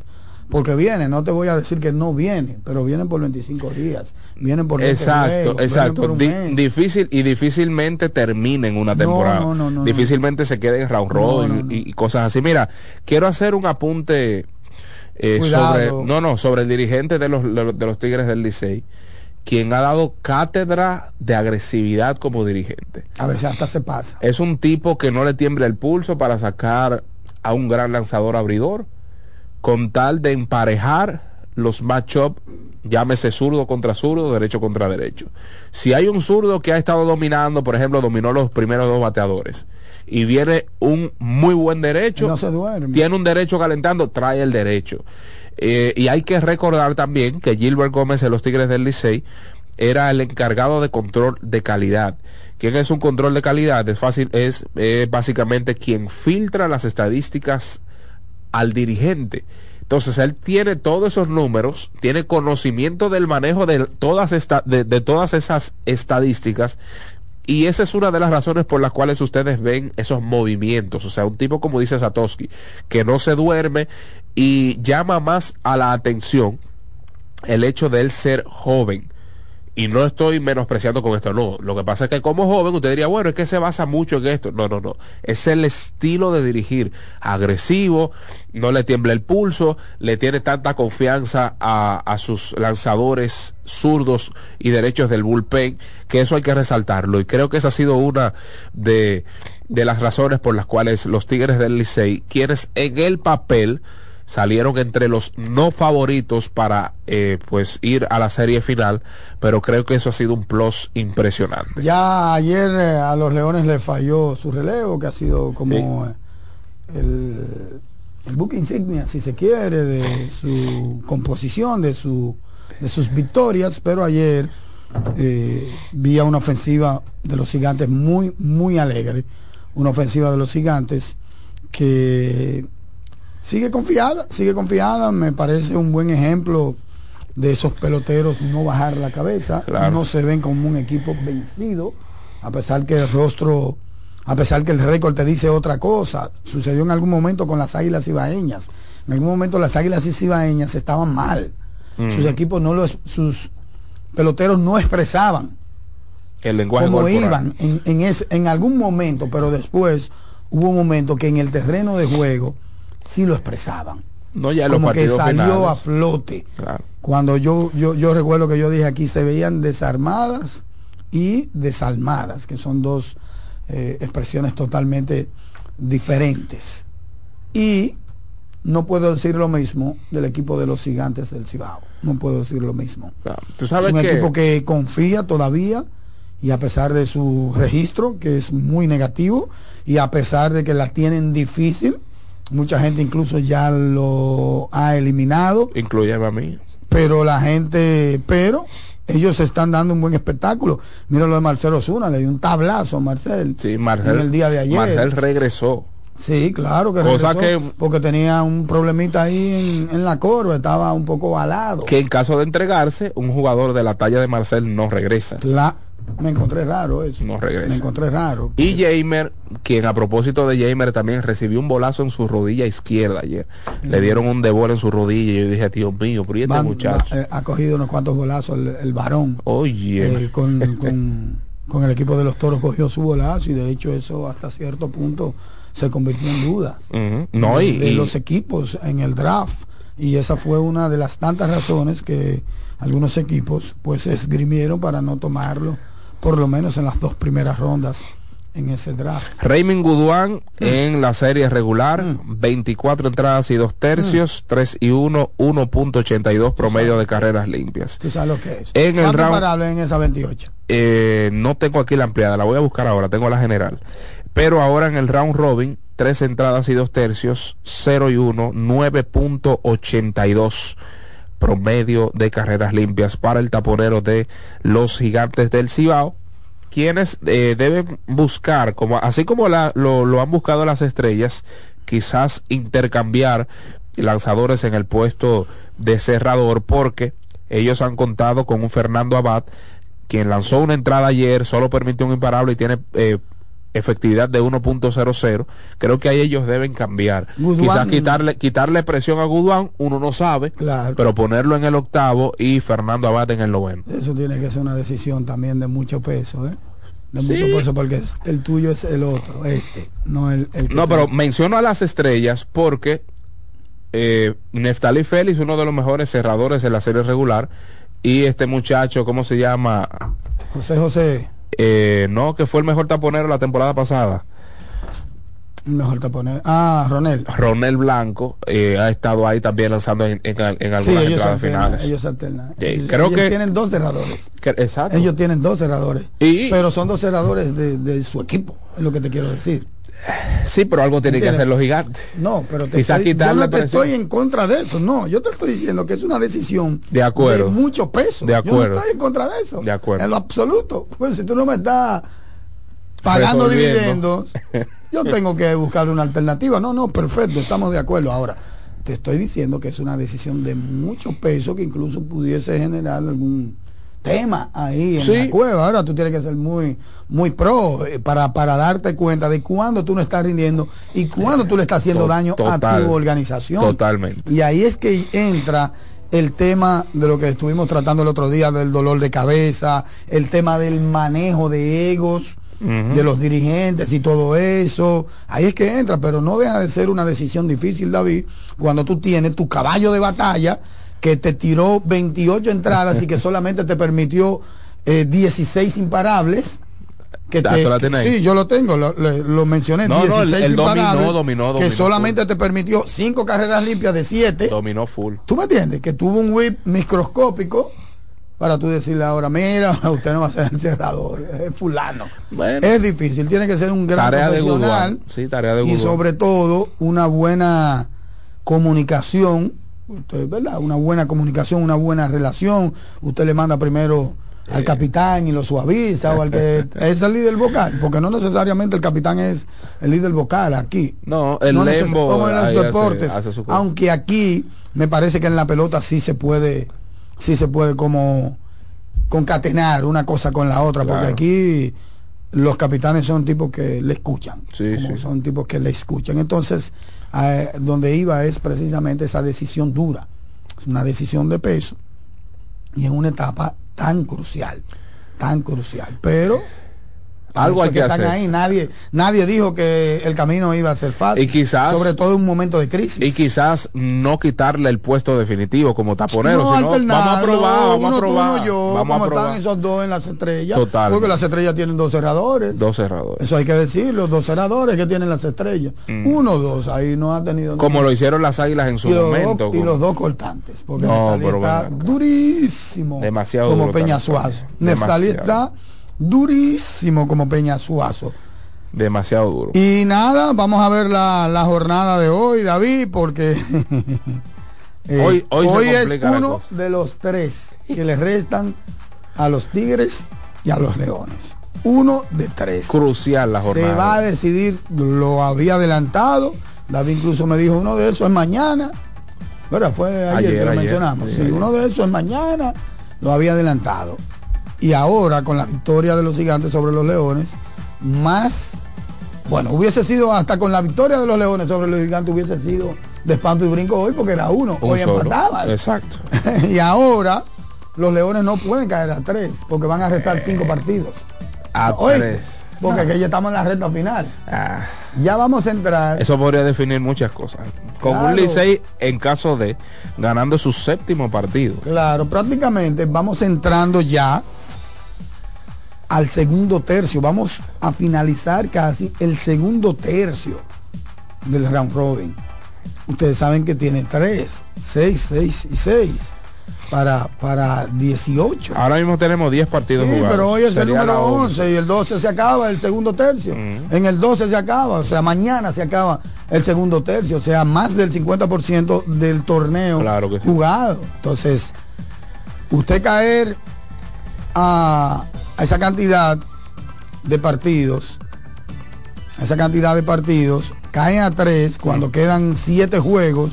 Porque viene, no te voy a decir que no viene, pero vienen por 25 días, vienen por Exacto, exacto. difícil y difícilmente terminen una temporada. difícilmente se queden round roll y, cosas así. Mira, quiero hacer un apunte eh, sobre no, no, sobre el dirigente de los de los Tigres del Licey quien ha dado cátedra de agresividad como dirigente. A ver si hasta se pasa. Es un tipo que no le tiembla el pulso para sacar a un gran lanzador abridor, con tal de emparejar los matchup, llámese zurdo contra zurdo, derecho contra derecho. Si hay un zurdo que ha estado dominando, por ejemplo, dominó los primeros dos bateadores, y viene un muy buen derecho, no se duerme. tiene un derecho calentando, trae el derecho. Eh, y hay que recordar también que Gilbert Gómez de los Tigres del Licey era el encargado de control de calidad. ¿Quién es un control de calidad? Es fácil, es básicamente quien filtra las estadísticas al dirigente. Entonces él tiene todos esos números, tiene conocimiento del manejo de todas, de, de todas esas estadísticas y esa es una de las razones por las cuales ustedes ven esos movimientos. O sea, un tipo como dice Satoshi, que no se duerme y llama más a la atención el hecho de él ser joven y no estoy menospreciando con esto, no. Lo que pasa es que como joven usted diría, bueno, es que se basa mucho en esto. No, no, no. Es el estilo de dirigir agresivo, no le tiembla el pulso, le tiene tanta confianza a, a sus lanzadores zurdos y derechos del bullpen, que eso hay que resaltarlo. Y creo que esa ha sido una de, de las razones por las cuales los Tigres del Licey, quienes en el papel salieron entre los no favoritos para eh, pues ir a la serie final, pero creo que eso ha sido un plus impresionante. Ya ayer eh, a los Leones le falló su relevo, que ha sido como eh, el, el buque insignia, si se quiere, de su composición, de, su, de sus victorias, pero ayer vi a una ofensiva de los gigantes muy, muy alegre, una ofensiva de los gigantes que sigue confiada, sigue confiada, me parece un buen ejemplo de esos peloteros no bajar la cabeza, no se ven como un equipo vencido, a pesar que el rostro, a pesar que el récord te dice otra cosa, sucedió en algún momento con las águilas ibaeñas, en algún momento las águilas ibaeñas estaban mal, mm. sus equipos no los, sus peloteros no expresaban el lenguaje como iban en, en, en algún momento, pero después hubo un momento que en el terreno de juego sí lo expresaban. No, ya como que salió a flote. Cuando yo, yo, yo recuerdo que yo dije aquí se veían desarmadas y desalmadas, que son dos eh, expresiones totalmente diferentes. Y no puedo decir lo mismo del equipo de los gigantes del Cibao. No puedo decir lo mismo. es un equipo que confía todavía y a pesar de su registro, que es muy negativo, y a pesar de que la tienen difícil, Mucha gente incluso ya lo ha eliminado. Incluye a mí. Pero la gente, pero ellos están dando un buen espectáculo. Mira lo de Marcelo Zuna, le dio un tablazo a Marcel. Sí, Marcel. el día de ayer. Marcel regresó. Sí, claro que Cosa que porque tenía un problemita ahí en, la corva, estaba un poco balado. Que en caso de entregarse, un jugador de la talla de Marcel no regresa. Me encontré raro eso. No regresa. Me encontré raro. Y Jamer, quien a propósito de Jamer también recibió un bolazo en su rodilla izquierda ayer. Le dieron un debol en su rodilla y yo dije, Dios mío, pero ¿y este Van- muchacho? eh, ha cogido unos cuantos bolazos el, el varón. Oye, Eh, con, con- con el equipo de los toros cogió su bolazo y de hecho eso hasta cierto punto se convirtió en duda. No, de, y, de y- los equipos en el draft y esa fue una de las tantas razones que algunos equipos pues esgrimieron para no tomarlo por lo menos en las dos primeras rondas en ese draft. Raymond Guduán Mm. en la serie regular, 24 entradas y dos Mm. tercios, 3 y 1, 1.82 promedio de carreras limpias. Tú sabes lo que es. En el ¿Cuánto round- imparable en esa 28? Eh, no tengo aquí la ampliada, la voy a buscar ahora, tengo la general. Pero ahora en el round robin, 3 entradas y dos tercios, 0 y 1, 9.82 promedio de carreras limpias para el taponero de los gigantes del Cibao quienes eh, deben buscar, como así como lo han buscado las estrellas, quizás intercambiar lanzadores en el puesto de cerrador, porque ellos han contado con un Fernando Abad, quien lanzó una entrada ayer, solo permitió un imparable y tiene eh, efectividad de 1.00. Creo que ahí ellos deben cambiar. Quizás quitarle, quitarle presión a Guduán, uno no sabe, Claro. pero ponerlo en el octavo y Fernando Abad en el noveno. Eso tiene que ser una decisión también de mucho peso, ¿eh? De Sí. mucho peso porque el tuyo es el otro, este, no el, el que No, pero menciono a las estrellas porque eh, Neftali Félix, uno de los mejores cerradores de la serie regular, y este muchacho, ¿cómo se llama? José José, Eh, no, que fue el mejor taponero la temporada pasada. mejor te pone. Ah, Ronel. Ronel Blanco eh, ha estado ahí también lanzando en, en- en algunas Sí, entradas alternan, finales. ellos alternan. Ellos- creo ellos que- tienen dos cerradores. Que- exacto. Ellos tienen dos cerradores. Y- Pero son dos cerradores de, de su equipo, es lo que te quiero decir. Sí, pero algo tienen que hacer los gigantes. No, pero te Quizás estoy, yo no te estoy en contra de eso, no, yo te estoy diciendo que es una decisión De acuerdo. de mucho peso. De Yo acuerdo. no estoy en contra de eso. De acuerdo. En lo absoluto. Pues si tú no me estás pagando dividendos, yo tengo que buscar una alternativa. No, no, perfecto, estamos de acuerdo. Ahora, te estoy diciendo que es una decisión de mucho peso que incluso pudiese generar algún tema ahí en Sí. la cueva. Ahora tú tienes que ser muy muy pro eh, para, para darte cuenta de cuándo tú no estás rindiendo y cuándo tú le estás haciendo daño a tu organización. Totalmente. Y ahí es que entra el tema de lo que estuvimos tratando el otro día del dolor de cabeza, el tema del manejo de egos de los dirigentes y todo eso. Ahí es que entra, pero no deja de ser una decisión difícil, David, cuando tú tienes tu caballo de batalla que te tiró 28 entradas y que solamente te permitió eh, 16 imparables. Que Ah, te- ¿tú la ahí? sí, yo lo tengo, lo, lo- lo mencioné. No, no, 16 el- el dominó, imparables, dominó, que solamente te permitió 5 carreras limpias de 7. Dominó full. ¿Tú me entiendes? Que tuvo un whip microscópico para tú decirle ahora, mira, usted no va a ser el cerrador, es fulano. Bueno. Es difícil, tiene que ser un gran Tarea de profesional Goodwin. Sí, tarea de y sobre todo una buena comunicación, usted, ¿verdad? Una buena comunicación, una buena relación. Usted le manda primero al capitán y lo suaviza o al que es el líder vocal, porque no necesariamente el capitán es el líder vocal aquí. No, el Lembo como en los hace- deportes, hace aunque aquí me parece que en la pelota sí se puede, sí se puede como concatenar una cosa con la otra, porque aquí los capitanes son tipos que le escuchan, Sí, como sí. son tipos que le escuchan. Entonces, donde iba es precisamente esa decisión dura, es una decisión de peso y en una etapa tan crucial, tan crucial, pero Algo hay que están hacer. ahí, nadie, nadie dijo que el camino iba a ser fácil, Y quizás- sobre todo en un momento de crisis. Y quizás no quitarle el puesto definitivo como taponero, No, sino vamos a probar, vamos uno a probar. uno yo, vamos como a probar. están esos dos en las estrellas. Total. Porque las estrellas tienen dos cerradores. Dos cerradores. Eso hay que decirlo, dos cerradores que tienen las estrellas. Uno, dos, ahí no ha tenido. Mm. Como lo hicieron las águilas en su y momento. dos, y los dos cortantes. Porque No, pero está durísimo. Demasiado Como duro Peña está Neftalí. Suazo. Neftalí Demasiado. está durísimo como Peña Suazo. Demasiado duro. Y nada, vamos a ver la, la jornada de hoy, David, porque eh, Hoy- hoy es uno de los tres que le restan a los Tigres y a los Leones. Uno de tres. Crucial la jornada. Se va a decidir, lo había adelantado. David incluso me dijo, uno de esos es mañana. ¿Verdad? Fue ayer, Ayer, que lo ayer, mencionamos. Sí, ayer. uno de esos es mañana, lo había adelantado. Y ahora con la victoria de los gigantes sobre los leones, más, bueno, hubiese sido hasta con la victoria de los leones sobre los gigantes hubiese sido de espanto y brinco hoy porque era uno, Un hoy solo. empataban. Exacto. y ahora los leones no pueden caer a tres porque van a restar cinco partidos. A tres. Porque que ya estamos en la recta final. Ah, Ya vamos a entrar. eso podría definir muchas cosas. Con un. Licey en caso de ganando su séptimo partido. Claro, prácticamente vamos entrando ya al segundo tercio. Vamos a finalizar casi el segundo tercio del round robin. Ustedes saben que tiene 3, 6, 6 y 6 para, para 18. Ahora mismo tenemos 10 partidos Sí, jugados. pero hoy es el Sería número la 11 y el 12 se acaba el segundo tercio. En el 12 se acaba, o sea, mañana se acaba el segundo tercio, o sea, más del 50% del torneo Claro que sí. jugado. Entonces, usted caer a, a esa cantidad de partidos, a esa cantidad de partidos, caen a tres cuando quedan siete juegos.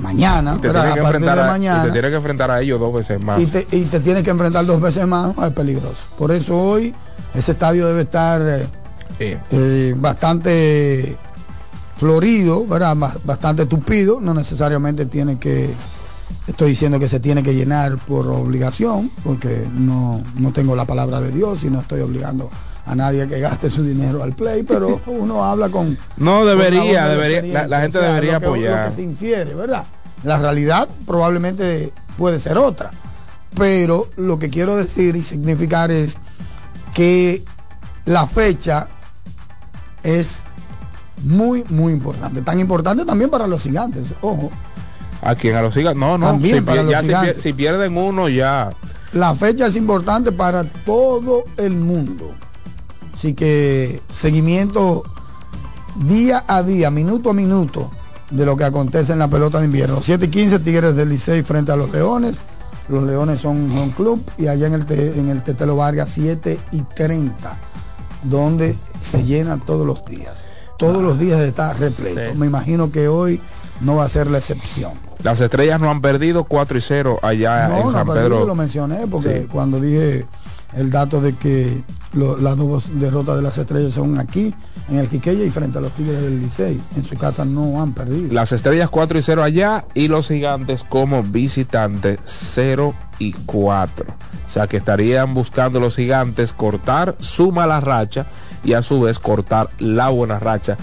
Mañana, Y te, ¿verdad? tiene que a partir de enfrentar a, y mañana te tiene que enfrentar a ellos dos veces más. y te, y te tienes que enfrentar dos veces más, es peligroso. Por eso hoy ese estadio debe estar eh, Sí. eh, bastante florido, ¿verdad? Ba- Bastante tupido, no necesariamente tiene que, estoy diciendo que se tiene que llenar por obligación, porque no, no tengo la palabra de Dios y no estoy obligando a nadie a que gaste su dinero al play, pero uno habla con... No, con debería, debería, la, gente o sea, debería lo que- apoyar. Lo que se infiere, ¿verdad? La realidad probablemente puede ser otra, pero lo que quiero decir y significar es que la fecha es muy, muy importante. Tan importante también para los gigantes, ojo. A quien a los gigantes. No, no. También si, para pier- los ya si, pierden uno, ya. La fecha es importante para todo el mundo. Así que seguimiento día a día, minuto a minuto de lo que acontece en la pelota de invierno. 7 y 15 Tigres del Licey frente a los Leones. Los Leones son un club y allá en el, te- en el Tetelo Vargas 7 y 30, donde se llena todos los días. Todos los días está repleto. Sí. Me imagino que hoy no va a ser la excepción. Las estrellas no han perdido 4 y 0 allá No, en San Pedro. yo lo mencioné porque Sí. cuando dije el dato de que lo- las dos derrotas de las estrellas son aquí, en el Quiqueya y frente a los Tigres del Licey. En su casa no han perdido. Las estrellas 4 y 0 allá y los gigantes como visitantes 0 y 4. O sea que estarían buscando los gigantes cortar su mala racha y a su vez cortar la buena racha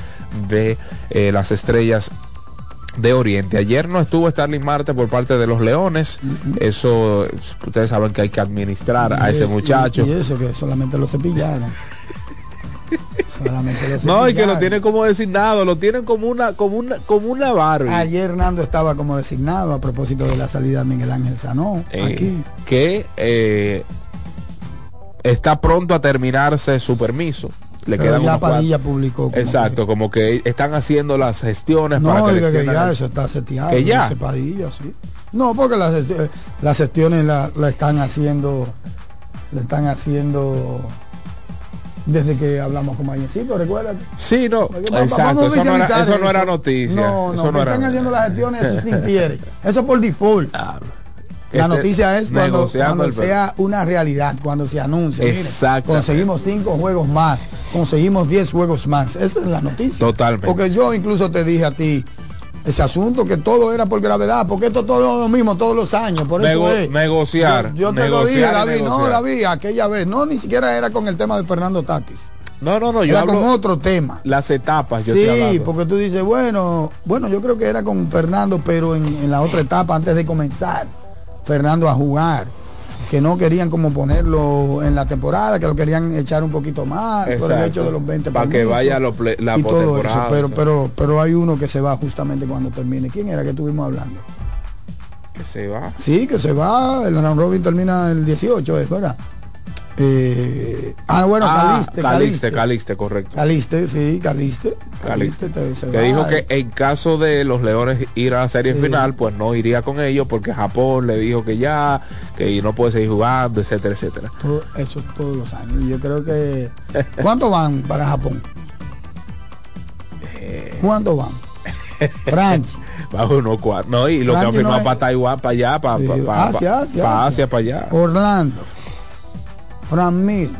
de eh, las estrellas de Oriente. Ayer no estuvo Starling Marte por parte de los Leones. Eso ustedes saben que hay que administrar a ese muchacho. Y, y eso que solamente lo cepillaron. No, y que lo tienen como designado, lo tienen como una, como una, como una Barbie. Ayer Hernando estaba como designado a propósito de la salida de Miguel Ángel Sanó. Eh, aquí. que eh, está pronto a terminarse su permiso. Le quedan ya Padilla publicó. Exacto, como que están haciendo las gestiones para No, que, diga le que extiendan ya el- eso está seteado. Que ya. Padilla, sí. No, porque las, gesti- las gestiones la, la están haciendo, la están haciendo desde que hablamos con Mañecito, recuerda. Sí, no, Vamos exacto, eso no, era, eso no era noticia. No, no, eso que no era están haciendo las gestiones, eso infiere. Eso por default. La Este, noticia es cuando, sea una realidad, cuando se anuncie. Exactamente. conseguimos cinco juegos más, conseguimos diez juegos más. Esa es la noticia. Totalmente. Porque yo incluso te dije a ti ese asunto que todo era por gravedad, porque esto todo lo mismo todos los años. Por Nego- eso es. negociar, Yo, yo te lo negociar dije, y David, no. David, aquella vez. No, ni siquiera era con el tema de Fernando Tatis. No, no, no, yo Era hablo con otro tema. las etapas. Yo Sí, porque tú dices, bueno, bueno, yo creo que era con Fernando, pero en, en la otra etapa, antes de comenzar, Fernando a jugar, que no querían como ponerlo en la temporada, que lo querían echar un poquito más, por el hecho de los 20 Para que vaya lo la y todo eso, pero, pero, pero hay uno que se va justamente cuando termine. ¿Quién era que estuvimos hablando? que se va. Sí, que se va, el round robin termina el 18, es verdad. Eh, ah, bueno, Ah, Caliste, Calixte, Calixte, correcto. Caliste, sí, Caliste. Calixte. te- se que dijo que en caso de los Leones ir a la serie Sí. final, pues no iría con ellos porque Japón le dijo que ya, que no puede seguir jugando, etcétera, etcétera. Todo- eso todos los años. Yo creo que. ¿Cuánto van para Japón? Eh. ¿Cuánto van? Franchi. Bajo uno cuatro. No, y lo que han firmado no es- para Taiwán, para allá, para, Sí, para, Asia, Asia, para Asia. Asia, para allá. Orlando. Fran Mil.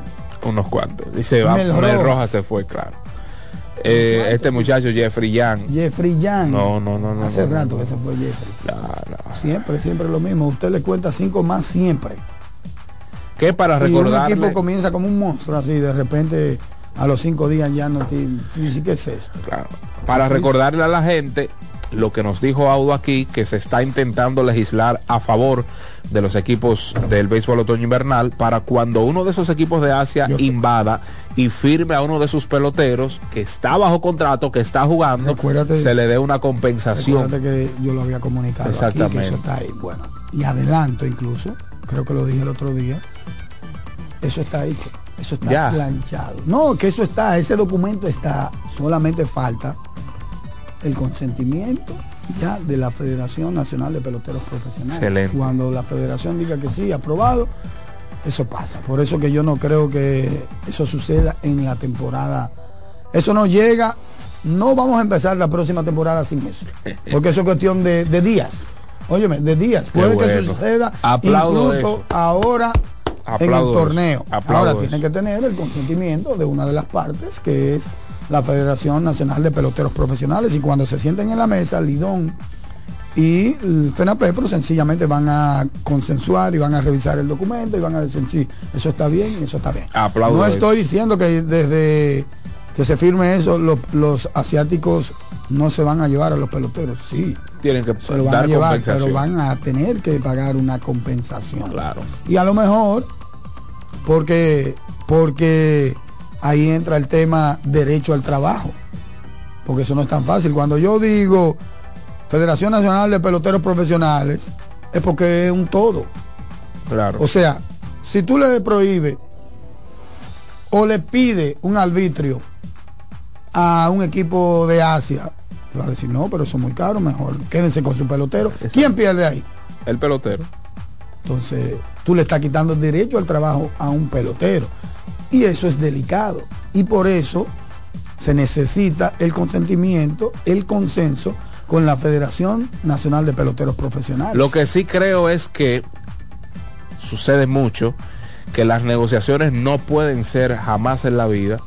Unos cuantos. Dice, va, Mel. Rojas se fue, claro. Eh, este muchacho Jeffrey Young. Jeffrey Young. No, no, no, no. Hace no, rato no, que se fue Jeffrey. no. Siempre, siempre lo mismo. Usted le cuenta cinco más siempre. Que para Y un recordarle, equipo comienza como un monstruo así, de repente a los cinco días ya no tiene. Ni siquiera es esto. claro, para recordarle a la gente lo que nos dijo Audo aquí, que se está intentando legislar a favor de los equipos del béisbol otoño invernal para cuando uno de esos equipos de Asia Yo- invada y firme a uno de sus peloteros que está bajo contrato, que está jugando, Recuérdate- se le dé una compensación. Que yo lo había comunicado aquí, que Exactamente. eso está ahí. Bueno, y adelanto incluso, creo que lo dije el otro día, eso está hecho, eso está Ya. planchado. No, que eso está, ese documento está, solamente falta el consentimiento ya de la Federación Nacional de Peloteros Profesionales. Excelente. Cuando la federación diga que sí, aprobado, eso pasa. Por eso que yo no creo que eso suceda en la temporada. Eso no llega, no vamos a empezar la próxima temporada sin eso. Porque eso es cuestión de, de días. Óyeme, de días. Puede que bueno. suceda Aplaudo incluso ahora en el torneo. Ahora tiene que tener el consentimiento de una de las partes, que es la Federación Nacional de Peloteros Profesionales. Y cuando se sienten en la mesa, Lidón y el FENAPEPRO sencillamente van a consensuar y van a revisar el documento y van a decir, sí, eso está bien, eso está bien. Aplaudo no estoy diciendo que desde que se firme eso, los, los asiáticos no se van a llevar a los peloteros. Sí, Tienen que se lo van a llevar, pero van a tener que pagar una compensación. Claro. Y a lo mejor, porque, porque ahí entra el tema derecho al trabajo. Porque eso no es tan fácil. Cuando yo digo Federación Nacional de Peloteros Profesionales, es porque es un todo. Claro. O sea, si tú le prohíbes o le pide un arbitrio a un equipo de Asia, va a decir, no, pero eso es muy caro, mejor quédense con su pelotero. ¿Quién pierde ahí? el pelotero. Entonces, tú le estás quitando el derecho al trabajo a un pelotero. Y eso es delicado. Y por eso se necesita el consentimiento, el consenso con la Federación Nacional de Peloteros Profesionales. Lo que sí creo es que sucede mucho que las negociaciones no pueden ser jamás en la vida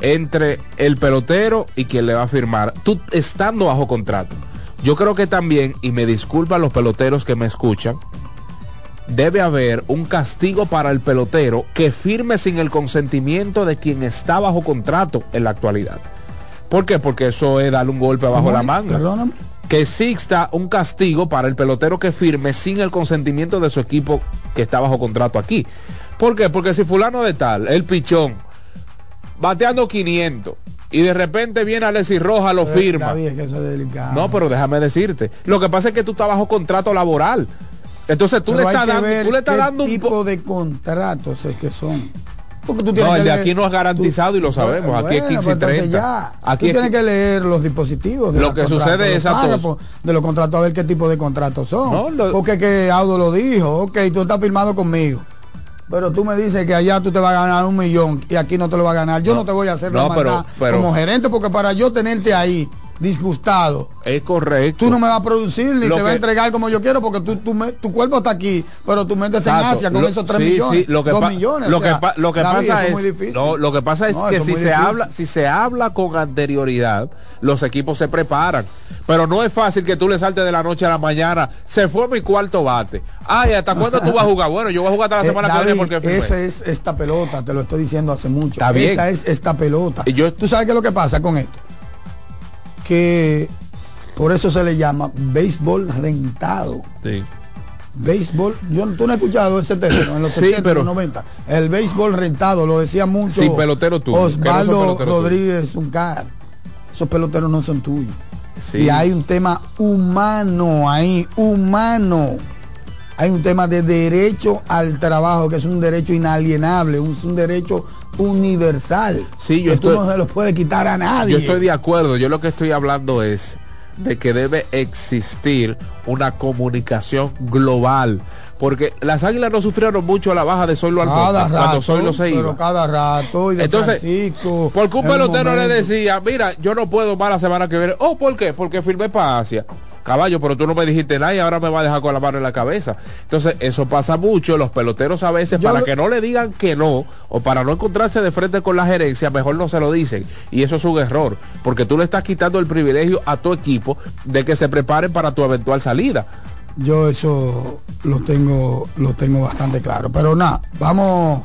entre el pelotero y quien le va a firmar, tú estando bajo contrato. Yo creo que también, y me disculpan los peloteros que me escuchan, debe haber un castigo para el pelotero que firme sin el consentimiento de quien está bajo contrato en la actualidad. ¿Por qué? Porque eso es darle un golpe bajo ¿Cómo la manga Perdóname. que exista un castigo para el pelotero que firme sin el consentimiento de su equipo que está bajo contrato aquí. ¿Por qué? Porque si fulano de tal, el pichón, bateando 500 y de repente viene Alexis Roja, lo firma. Está bien, que eso es delicado. No, pero déjame decirte, lo que pasa es que tú estás bajo contrato laboral. Entonces tú Pero le estás dando, tú le estás dando un tipo po- de contratos es que son. Porque tú tienes No, el que de leer- aquí no es garantizado y lo sabemos. Aquí es Bueno, 15 y pues entonces 30. ya. Aquí tú es tienes que leer los dispositivos. de Lo que sucede es, párrafos de los contratos, a ver qué tipo de contratos son. No, lo- Porque que Audo lo dijo, ok, tú estás firmado conmigo. Pero tú me dices que allá tú te vas a ganar un millón y aquí no te lo vas a ganar. Yo no, No, te voy a hacer no, pero- como gerente porque para yo tenerte ahí disgustado, Es correcto. tú no me vas a producir ni Lo te vas a que- entregar como yo quiero porque tú, tú me- tu cuerpo está aquí, pero tu mente está en. Asia con Lo- esos 3 sí, millones, sí, lo que 2 pa- millones. Lo o que, sea, lo que pasa es, no, lo que pasa es No, que si se habla, si se habla con anterioridad, los equipos se preparan. Pero no es fácil que tú le saltes de la noche a la mañana. Se fue mi cuarto bate. Ay, ¿hasta cuándo tú vas a jugar? Bueno, yo voy a jugar hasta la Eh, semana que viene porque esa es esta pelota, te lo estoy diciendo hace mucho. Está bien. Esa es esta pelota. Y yo- ¿Tú sabes qué es lo que pasa con esto? Que por eso se le llama béisbol rentado. Sí. Béisbol, yo, tú no has escuchado ese término en los Sí, 80 pero- los 90. El béisbol rentado, lo decía mucho Sí, pelotero no son Osvaldo peloteros tuyos. Rodríguez Uncar. Esos peloteros no son tuyos. Sí. Y hay un tema humano ahí, humano. Hay un tema de derecho al trabajo, que es un derecho inalienable, es un derecho universal. Sí, yo que tú no se lo puedes quitar a nadie. Yo estoy de acuerdo. Yo lo que estoy hablando es de que debe existir una comunicación global. Porque las águilas no sufrieron mucho la baja de cada Almonte rato, cuando Zoilo se pero iba. cada rato y de Entonces, Francisco, Porque un pelotero le decía, mira, yo no puedo más la semana que viene. Oh, ¿por qué? Porque firmé para Asia. Caballo, pero tú no me dijiste nada y ahora me va a dejar con la mano en la cabeza. Entonces, eso pasa mucho. Los peloteros a veces, para que no le digan que no, o para no encontrarse de frente con la gerencia, mejor no se lo dicen. Y eso es un error, porque tú le estás quitando el privilegio a tu equipo de que se preparen para tu eventual salida. Yo eso lo tengo, lo tengo bastante claro. Pero nada, vamos,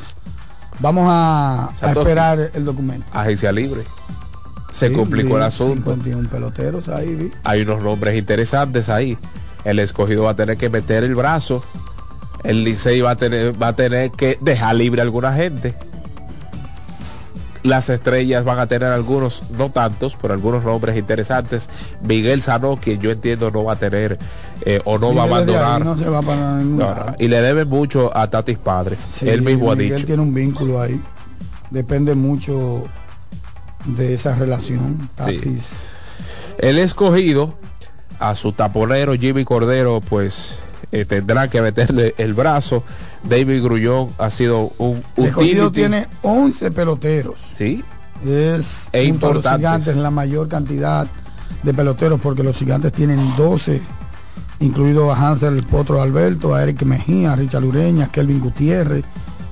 vamos a, a esperar el documento. Agencia libre se complicó el asunto. 51 peloteros ahí, Hay unos nombres interesantes ahí. El escogido va a tener que meter el brazo. El Licey va a tener, va a tener que dejar libre a alguna gente. Las estrellas van a tener algunos, no tantos, pero algunos nombres interesantes. Miguel Sano, que yo entiendo no va a tener eh, o no va a abandonar. No se va para y le debe mucho a Tatis padre. Él mismo ha dicho. Él tiene un vínculo ahí. Depende mucho de esa relación. El escogido a su taponero Jimmy Cordero, pues eh, tendrá que meterle el brazo. David Grullón ha sido un, escogido tiene 11 peloteros. Sí. Es e junto los gigantes la mayor cantidad de peloteros porque los gigantes tienen 12 incluido a Hansel Potro Alberto, a Eric Mejía, a Richard Ureña, Kelvin Gutiérrez,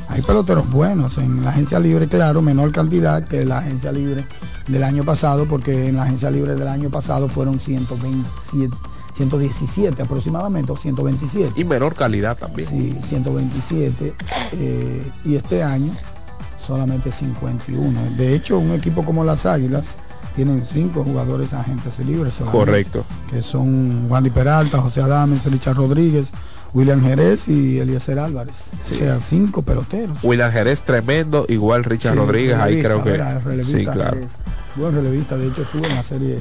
hay peloteros buenos en la agencia libre, claro, menor cantidad que la agencia libre del año pasado, porque en la agencia libre del año pasado fueron 127, 117 aproximadamente, o 127. Y menor calidad también. Sí, 127. Eh, y este año solamente 51. De hecho, un equipo como las Águilas tienen cinco jugadores agentes libres. Correcto. Que son Wandy Peralta, José Adames, Richard Rodríguez, William Jerez y Eliezer Álvarez. O sea, cinco peloteros. William Jerez tremendo, igual Richard Rodríguez, ahí creo que. sí, claro. Buen relevista, de hecho estuvo en la serie,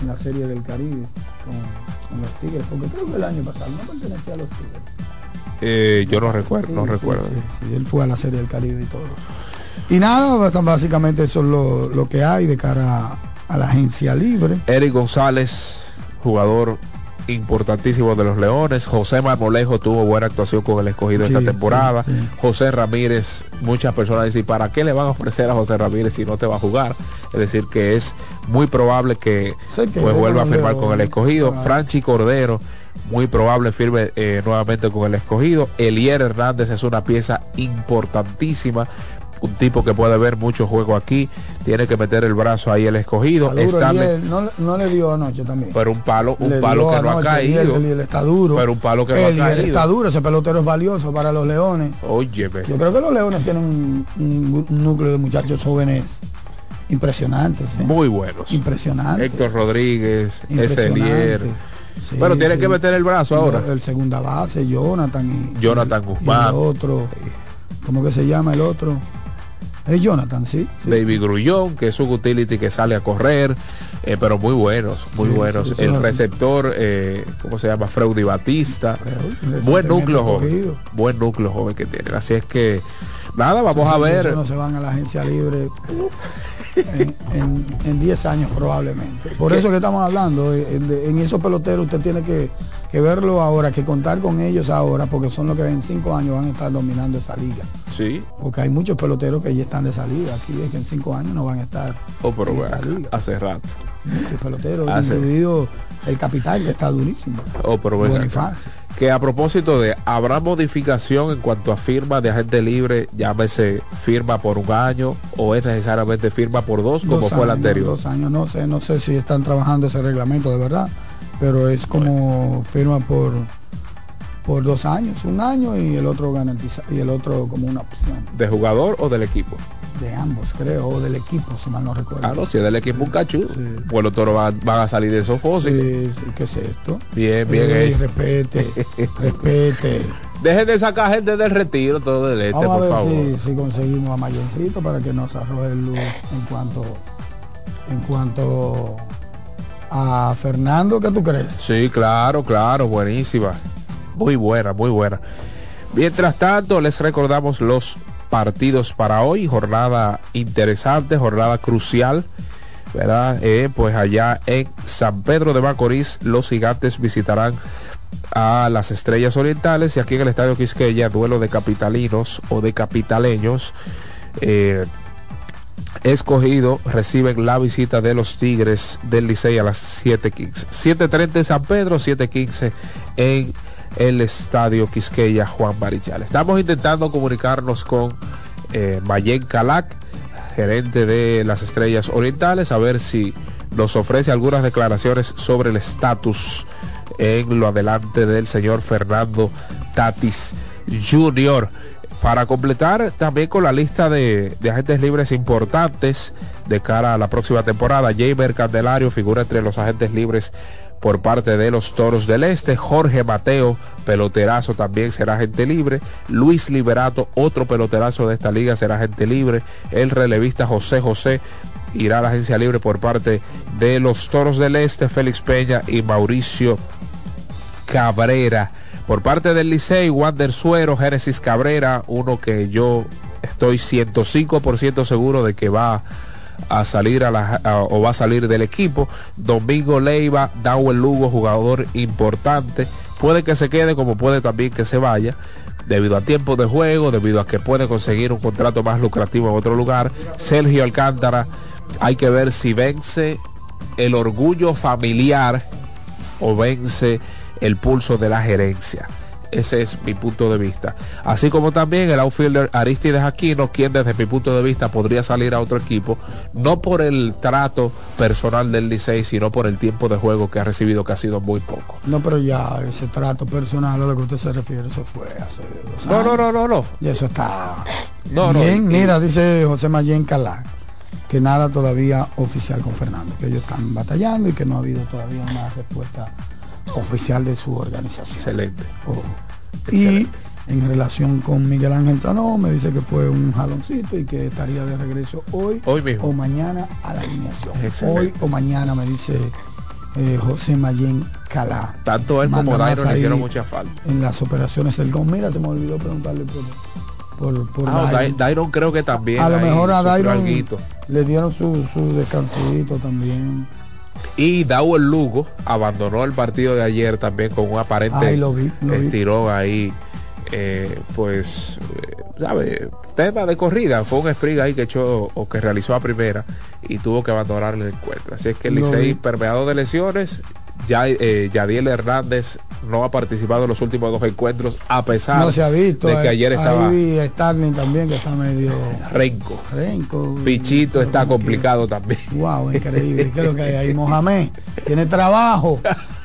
en la serie del Caribe con, los Tigres, porque creo que el año pasado no pertenecía a los Tigres. Eh, yo no recuerdo, no recuerdo. Sí, él fue a la serie del Caribe y todo. Y nada, básicamente eso es lo, lo que hay de cara a la agencia libre. Eric González, jugador importantísimo de los Leones. José Marmolejo tuvo buena actuación con el escogido esta temporada. José Ramírez, muchas personas dicen, ¿para qué le van a ofrecer a José Ramírez si no te va a jugar? Es decir, que es muy probable que, pues, vuelva a firmar con el escogido. Franchi Cordero, muy probable firme eh, nuevamente con el escogido. Elier Hernández es una pieza importantísima un tipo que puede ver mucho juego aquí, tiene que meter el brazo ahí el escogido. no, le dio anoche también. Pero un palo, un palo que no ha caído. Él, está duro. Pero un palo que no ha caído. está duro, ese pelotero es valioso para los leones. Oye, Yo creo que los leones tienen un, núcleo de muchachos jóvenes impresionantes. ¿eh? Muy buenos. Impresionantes. Héctor Rodríguez, Eselier. Sí, pero tiene que meter el brazo ahora. El segunda base, Jonathan y Jonathan Guzmán. el otro, ¿cómo que se llama el otro? Es Jonathan, sí. David Grullón, que es un utility que sale a correr, eh, pero muy buenos, muy buenos. el receptor, eh, ¿cómo se llama? Freudy Batista. buen núcleo joven. Buen núcleo joven que tienen. Así es que, nada, vamos a ver. No se van a la agencia libre en 10 años probablemente. Por eso que estamos hablando, en esos peloteros usted tiene que, verlo ahora, que contar con ellos ahora, porque son los que en 5 años van a estar dominando esa liga. Sí. Porque hay muchos peloteros que ya están de salida, aquí es que en 5 años no van a estar oh, pero en hace rato. Muchos peloteros, incluido el capital que está durísimo. Oh, pero bueno que a propósito de, ¿habrá modificación en cuanto a firma de agente libre, llámese firma por un año o es necesariamente firma por dos como fue el anterior? Dos años, no sé, no sé si están trabajando ese reglamento de verdad, pero es como firma por por dos años, un año y el otro garantiza y el otro como una opción. ¿De jugador o del equipo? De ambos, creo, o del equipo, si mal no recuerdo. Claro, si es del equipo un cachú, pues los toros van, a salir de esos fósiles. ¿Qué es esto? Bien, bien Respete, respete. Dejen de sacar gente del retiro, todo del este, por favor. Si, si conseguimos a Mayoncito para que nos arroje luz en cuanto, en cuanto a Fernando, ¿qué tú crees? Sí, claro, claro, buenísima. Muy buena, muy buena. Mientras tanto, les recordamos los partidos para hoy, jornada interesante, jornada crucial, ¿verdad? Eh, pues allá en San Pedro de Macorís, los gigantes visitarán a las Estrellas Orientales y aquí en el Estadio Quisqueya, duelo de capitalinos o de capitaleños. Eh, escogido reciben la visita de los Tigres del Licey a las 7.15. 7.30 en San Pedro, 7.15 en el Estadio Quisqueya Juan Marichal. Estamos intentando comunicarnos con eh, Mayen Calac, gerente de las Estrellas Orientales, a ver si nos ofrece algunas declaraciones sobre el estatus en lo adelante del señor Fernando Tatis Jr. Para completar también con la lista de, agentes libres importantes de cara a la próxima temporada, Jamer Candelario figura entre los agentes libres por parte de los Toros del Este. Jorge Mateo, peloterazo, también será agente libre. Luis Liberato, otro peloterazo de esta liga, será agente libre. El relevista José José irá a la agencia libre por parte de los Toros del Este. Félix Peña y Mauricio Cabrera por parte del Licey, Wander Suero, Génesis Cabrera, uno que yo estoy 105% seguro de que va a salir a la, o va a salir del equipo. Domingo Leiva, Dawel Lugo, jugador importante. Puede que se quede como puede también que se vaya debido a tiempo de juego, debido a que puede conseguir un contrato más lucrativo en otro lugar. Sergio Alcántara, hay que ver si vence el orgullo familiar o vence el pulso de la gerencia. Ese es mi punto de vista. Así como también el outfielder Aristides Aquino, quien desde mi punto de vista podría salir a otro equipo, no por el trato personal del Licey, sino por el tiempo de juego que ha recibido, que ha sido muy poco. No, pero ya ese trato personal a lo que usted se refiere, eso fue hace dos No, no, no, no, no. Y eso está. No, Bien, mira, dice José Mayen Calá que nada todavía oficial con Fernando, que ellos están batallando y que no ha habido todavía una respuesta oficial de su organización. Excelente. Oh. Y en relación con Miguel Ángel Sanó, me dice que fue un jaloncito y que estaría de regreso hoy, hoy o mañana a la alineación. Hoy o mañana, me dice eh, José Mayén Calá. Tanto él como Dairon le hicieron mucha falta. En las operaciones del GOM. Mira, se me olvidó preguntarle por, por, ah, Dairon. creo que también. A lo mejor a Dairon le dieron su, su descansito también. Y Dawel Lugo abandonó el partido de ayer también con un aparente estirón ahí. Eh, pues, ¿sabe? Tema de corrida. Fue un sprint ahí que echó o que realizó a primera y tuvo que abandonar el encuentro. Así es que el Licey permeado de lesiones ya eh, Yadiel Hernández no ha participado en los últimos dos encuentros a pesar no se ha visto, de que ayer estaba ahí Starling también que está medio renco. Renco. Pichito está complicado también. Wow increíble. ¿qué es lo que hay ahí Mohamed tiene trabajo.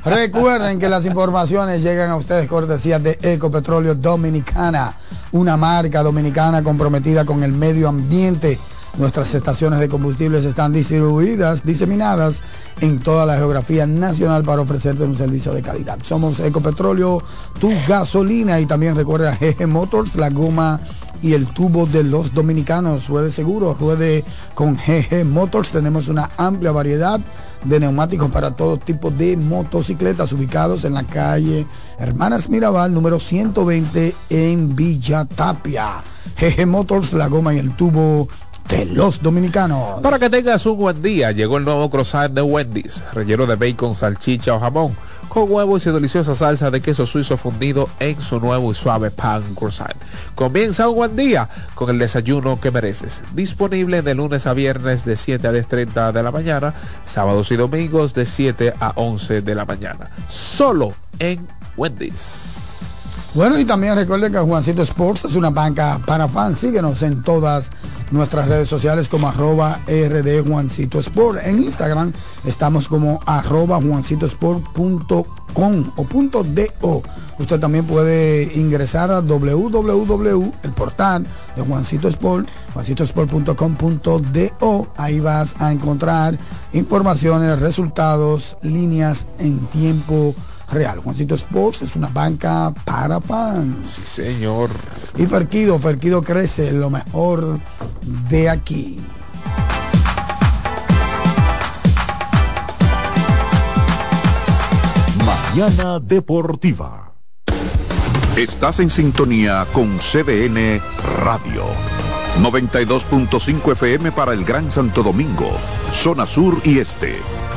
Recuerden que las informaciones llegan a ustedes cortesía de Ecopetróleo Dominicana una marca dominicana comprometida con el medio ambiente Nuestras estaciones de combustibles están distribuidas, diseminadas en toda la geografía nacional para ofrecerte un servicio de calidad. Somos Ecopetróleo, tu gasolina y también recuerda GG Motors, la goma y el tubo de los dominicanos. Ruede seguro, ruede con GG Motors. Tenemos una amplia variedad de neumáticos para todo tipo de motocicletas ubicados en la calle Hermanas Mirabal número 120 en Villa Tapia. GG Motors, la goma y el tubo de los dominicanos. Para que tengas un buen día, llegó el nuevo croissant de Wendy's, relleno de bacon, salchicha o jamón, con huevo y su deliciosa salsa de queso suizo fundido en su nuevo y suave pan croissant. Comienza un buen día con el desayuno que mereces. Disponible de lunes a viernes de 7 a 10.30 de la mañana, sábados y domingos de 7 a 11 de la mañana. Solo en Wendy's. Bueno, y también recuerden que Juancito Sports es una banca para fans. Síguenos en todas nuestras redes sociales como arroba rd Juancito Sport. En Instagram estamos como arroba juancitosport.com o punto .do. Usted también puede ingresar a www, el portal de Juancito Sport, juancitosport.com.do. Ahí vas a encontrar informaciones, resultados, líneas en tiempo. Juancito Sports es una banca para fans. Señor. Y Ferquido, Ferquido crece, lo mejor de aquí. Mañana Deportiva. Estás en sintonía con CDN Radio. 92.5 FM para el Gran Santo Domingo, zona sur y este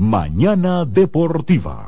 Mañana Deportiva.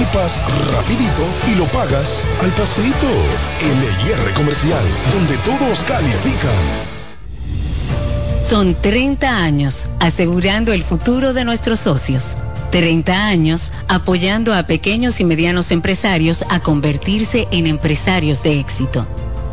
equipas rapidito y lo pagas al pasito. LIR Comercial, donde todos califican. Son 30 años asegurando el futuro de nuestros socios. 30 años apoyando a pequeños y medianos empresarios a convertirse en empresarios de éxito.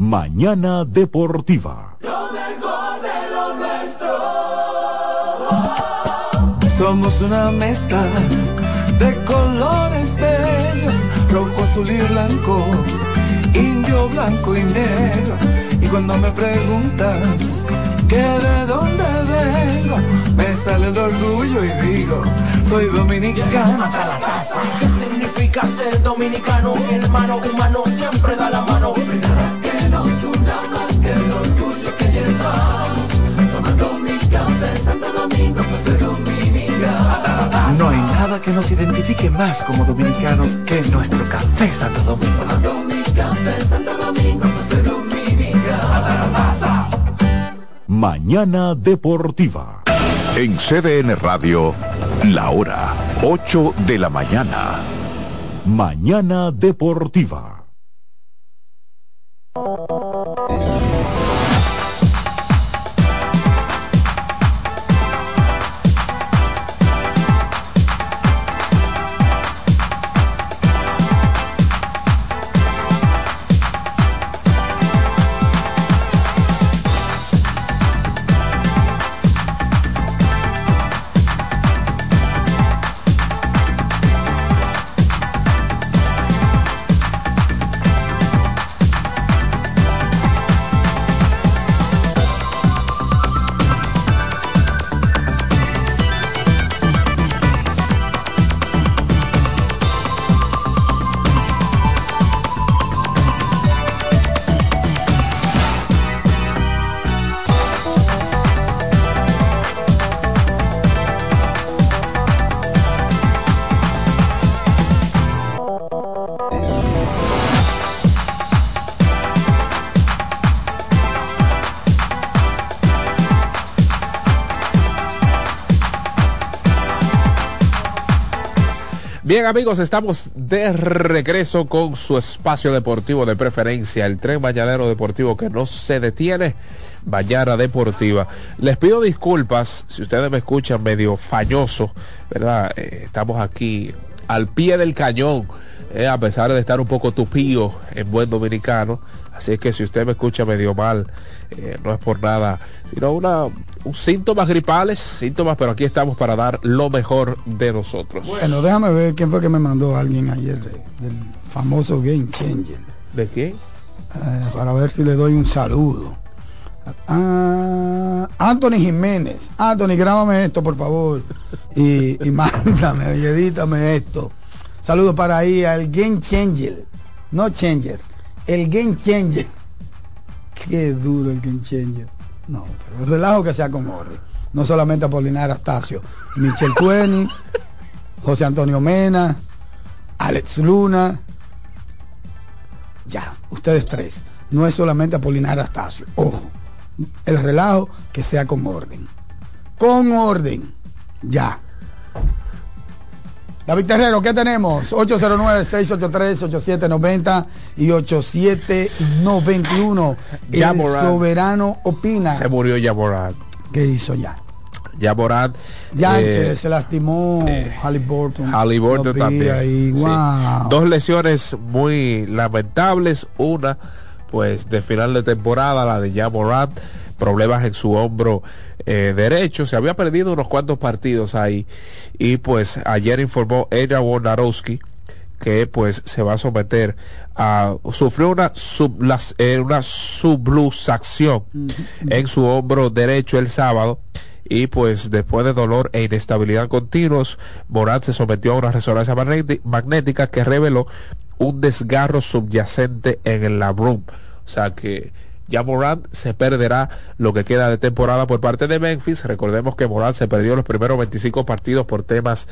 Mañana Deportiva. Lo mejor de lo nuestro. Somos una mezcla de colores bellos, rojo, azul y blanco, indio, blanco y negro. Y cuando me preguntan que de dónde vengo, me sale el orgullo y digo, soy dominicano hasta la casa. ¿Qué significa ser dominicano? Mi hermano humano siempre da la mano. Que nos una más que el orgullo que llevamos. Tomando mi café Santo Domingo, pues. No hay nada que nos identifique más como dominicanos que nuestro café Santo Domingo. Tomando mi café Santo Domingo, pues. Mañana Deportiva. En CDN Radio, la hora 8 de la mañana. Mañana Deportiva. Oh. Bien amigos, estamos de regreso con su espacio deportivo de preferencia, el tren mañanero deportivo que no se detiene, Mañana Deportiva. Les pido disculpas si ustedes me escuchan medio falloso, ¿verdad? Eh, estamos aquí al pie del cañón, eh, a pesar de estar un poco tupido en buen dominicano. Así es que si usted me escucha medio mal, eh, no es por nada, sino una, un síntomas gripales, síntomas, pero aquí estamos para dar lo mejor de nosotros. Bueno, déjame ver quién fue que me mandó alguien ayer de- del famoso Game Changer. ¿De qué? Eh, para ver si le doy un saludo. Ah, Anthony Jiménez. Anthony, grábame esto, por favor. Y, y mándame, y edítame esto. Saludos para ahí al Game Changer. No Changer. El Game Changer. Qué duro el Game Changer. No, pero el relajo que sea con Orri. No solamente Apolinar Astacio. Michel Tueni, José Antonio Mena, Alex Luna. Ya, ustedes tres. No es solamente Apolinar Astacio. Ojo. El relajo que sea con orden. Con orden. Ya. David Terrero, ¿qué tenemos? 809-683-8790 y 8791. El Ya Morán. soberano opina. Se murió Yamorat. ¿Qué hizo ya? Yamorat. Ya eh, se, se lastimó Halliburton. Halliburton vi también. Sí. Dos lesiones muy lamentables. Una, pues de final de temporada, la de Yamorat. Problemas en su hombro eh, derecho. Se había perdido unos cuantos partidos ahí. Y pues ayer informó Ella Wonarowski que pues se va a someter a sufrió una sublas- eh, una subluxación en su hombro derecho el sábado y pues después de dolor e inestabilidad continuos Morán se sometió a una resonancia magnéti- magnética que reveló un desgarro subyacente en el labrum o sea que ya Morán se perderá lo que queda de temporada por parte de Memphis. Recordemos que Morán se perdió los primeros 25 partidos por temas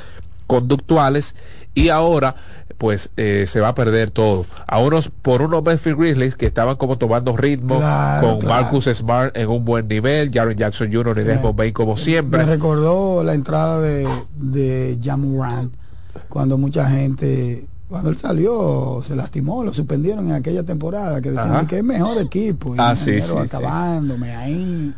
conductuales y ahora pues eh, se va a perder todo. A unos por unos Memphis Grizzlies que estaban como tomando ritmo Claro, con claro. Marcus Smart en un buen nivel, Jaren Jackson Jr. y Desmond Bain como siempre. Me recordó la entrada de, de Jamoran cuando mucha gente, cuando él salió, se lastimó, lo suspendieron en aquella temporada que decían que es mejor equipo. Y Ah, sí, sí, sí, acabándome ahí.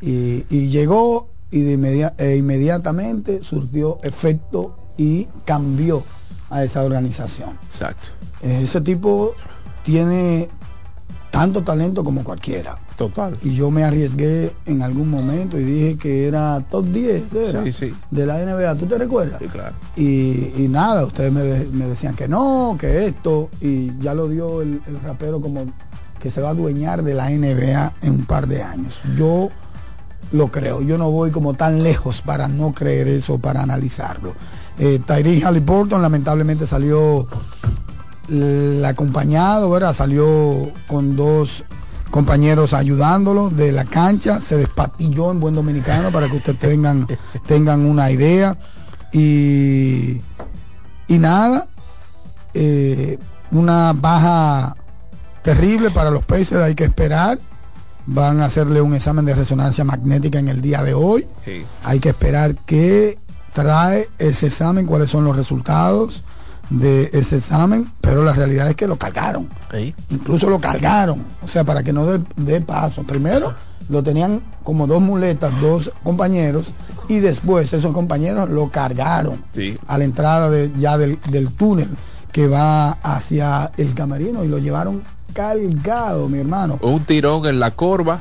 Y, y llegó y de e inmediatamente surtió efecto y cambió a esa organización. Exacto. Eh, Ese tipo tiene tanto talento como cualquiera. Total. Y yo me arriesgué en algún momento y dije que era top 10 era, Sí, sí. de la NBA. ¿Tú te recuerdas? Sí, claro. Y, y nada, ustedes me, de- me decían que no, que esto, y ya lo dio el, el rapero como que se va a adueñar de la NBA en un par de años. Yo lo creo, yo no voy como tan lejos para no creer eso, para analizarlo. Eh, Tyrese Halliburton lamentablemente salió el acompañado, ¿verdad? Salió con dos compañeros ayudándolo de la cancha, se despatilló en buen dominicano para que ustedes tengan, tengan una idea. Y, y nada, eh, una baja terrible para los Pacers, hay que esperar. Van a hacerle un examen de resonancia magnética en el día de hoy. Sí. Hay que esperar qué trae ese examen, cuáles son los resultados de ese examen, pero la realidad es que lo cargaron. Sí. Incluso lo cargaron, o sea, para que no dé dé paso. Primero lo tenían como dos muletas, dos compañeros, y después esos compañeros lo cargaron Sí. a la entrada de, ya del, del túnel que va hacia el camerino y lo llevaron cargado, mi hermano. un tirón en la corva,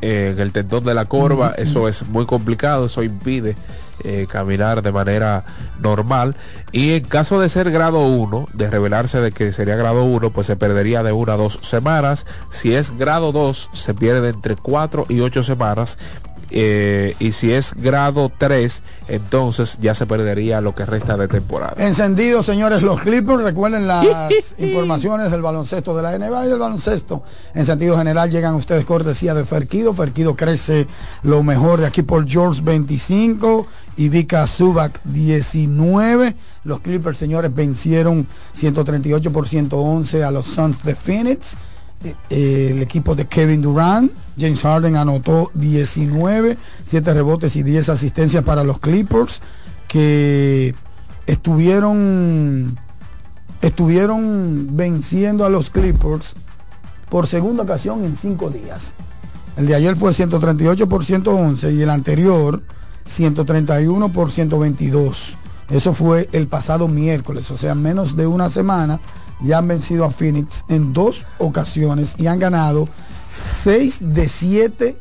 eh, en el tendón de la corva, eso es muy complicado, eso impide eh, caminar de manera normal. Y en caso de ser grado 1, de revelarse de que sería grado 1, pues se perdería de una a dos semanas. Si es grado 2, se pierde entre 4 y 8 semanas. Eh, y si es grado 3, entonces ya se perdería lo que resta de temporada. Encendido, señores, los Clippers. Recuerden las informaciones del baloncesto de la NBA y del baloncesto. En sentido general, llegan ustedes cortesía de Ferquido. Ferquido crece lo mejor de aquí por George 25 y Vika Subac 19. Los Clippers, señores, vencieron 138 por 111 a los Suns de Phoenix. Eh, el equipo de Kevin Durant. James Harden anotó 19, 7 rebotes y 10 asistencias para los Clippers, que estuvieron estuvieron venciendo a los Clippers por segunda ocasión en cinco días. El de ayer fue 138 por 111 y el anterior 131 por 122. Eso fue el pasado miércoles, o sea, menos de una semana ya han vencido a Phoenix en dos ocasiones y han ganado 6 de 7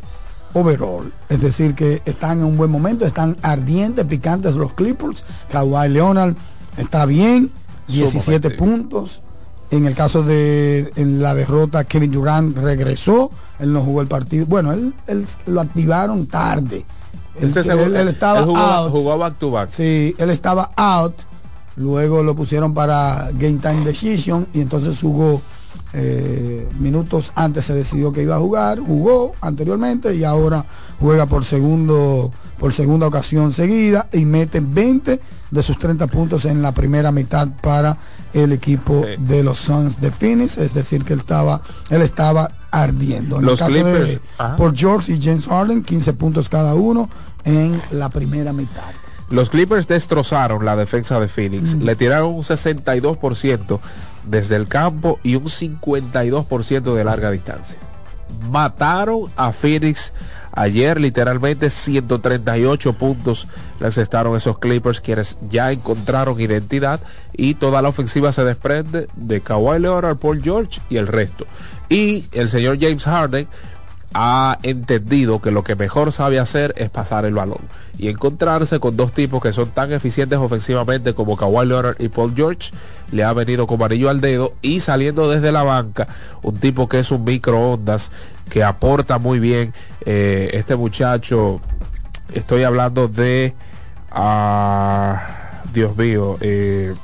overall. Es decir, que están en un buen momento, están ardientes, picantes los Clippers. Kawhi Leonard está bien, 17 puntos. En el caso de en la derrota, Kevin Durant regresó, él no jugó el partido. Bueno, él, él lo activaron tarde. Él, Este él- estaba jugó, out. jugó back to back. Sí, él estaba out. Luego lo pusieron para Game Time Decision y entonces jugó eh, minutos antes se decidió que iba a jugar, jugó anteriormente y ahora juega por segundo por segunda ocasión seguida y mete 20 de sus 30 puntos en la primera mitad para el equipo de los Suns de Phoenix, es decir que él estaba él estaba ardiendo. En Los el caso Clippers, de por George y James Harden, 15 puntos cada uno en la primera mitad. Los Clippers destrozaron la defensa de Phoenix. Le tiraron un 62% desde el campo y un 52% de larga distancia. Mataron a Phoenix ayer, literalmente 138 puntos le asestaron esos Clippers, quienes ya encontraron identidad y toda la ofensiva se desprende de Kawhi Leonard, Paul George y el resto. Y el señor James Harden ha entendido que lo que mejor sabe hacer es pasar el balón y encontrarse con dos tipos que son tan eficientes ofensivamente como Kawhi Leonard y Paul George. Le ha venido como anillo al dedo y saliendo desde la banca un tipo que es un microondas que aporta muy bien. Eh, este muchacho estoy hablando de ah, Dios mío eh,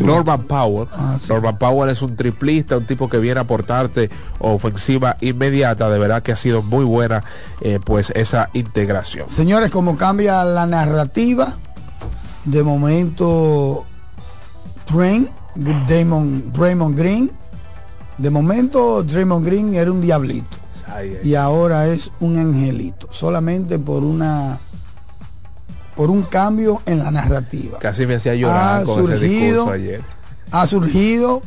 Norman Powell. Ah, sí. Norman Powell es un triplista, un tipo que viene a aportarte ofensiva inmediata. De verdad que ha sido muy buena eh, pues esa integración. Señores, como cambia la narrativa, de momento Drain, Damon, Draymond Green, de momento Draymond Green era un diablito y ahora es un angelito, solamente por una por un cambio en la narrativa. Casi me hacía llorar Ha con ese surgido- discurso ayer. Ha surgido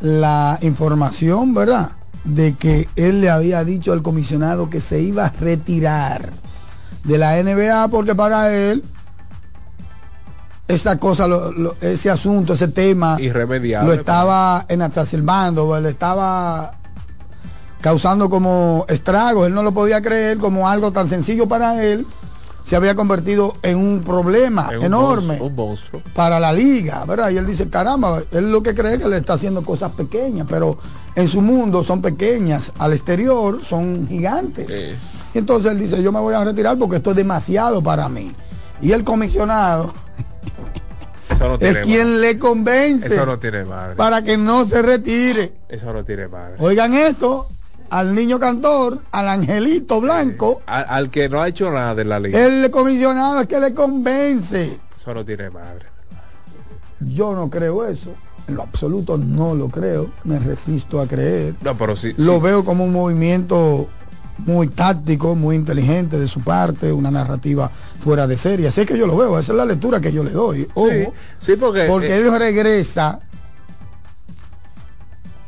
la información, ¿verdad? De que él le había dicho al comisionado que se iba a retirar de la NBA porque para él esa cosa, lo- lo- ese asunto, ese tema, Irremediable. lo estaba en exacerbando, le estaba causando como estragos. Él no lo podía creer como algo tan sencillo para él. Se había convertido en un problema Es un enorme monstruo, un monstruo. para la liga, ¿verdad? Y él dice, caramba, él lo que cree es que le está haciendo cosas pequeñas, pero en su mundo son pequeñas, al exterior son gigantes. Y entonces él dice, yo me voy a retirar porque esto es demasiado para mí. Y el comisionado no es quien le convence Eso no tiene madre. para que no se retire. Eso no tiene madre. Oigan esto, al niño cantor, al angelito blanco, Al, al que no ha hecho nada de la liga. el comisionado es que le convence. Eso no tiene madre. Yo no creo eso. En lo absoluto no lo creo. Me resisto a creer. No, pero sí. Lo sí. veo como un movimiento muy táctico, muy inteligente de su parte, una narrativa fuera de serie. Así es que yo lo veo, esa es la lectura que yo le doy. Ojo, Sí, sí, porque, porque eh, él regresa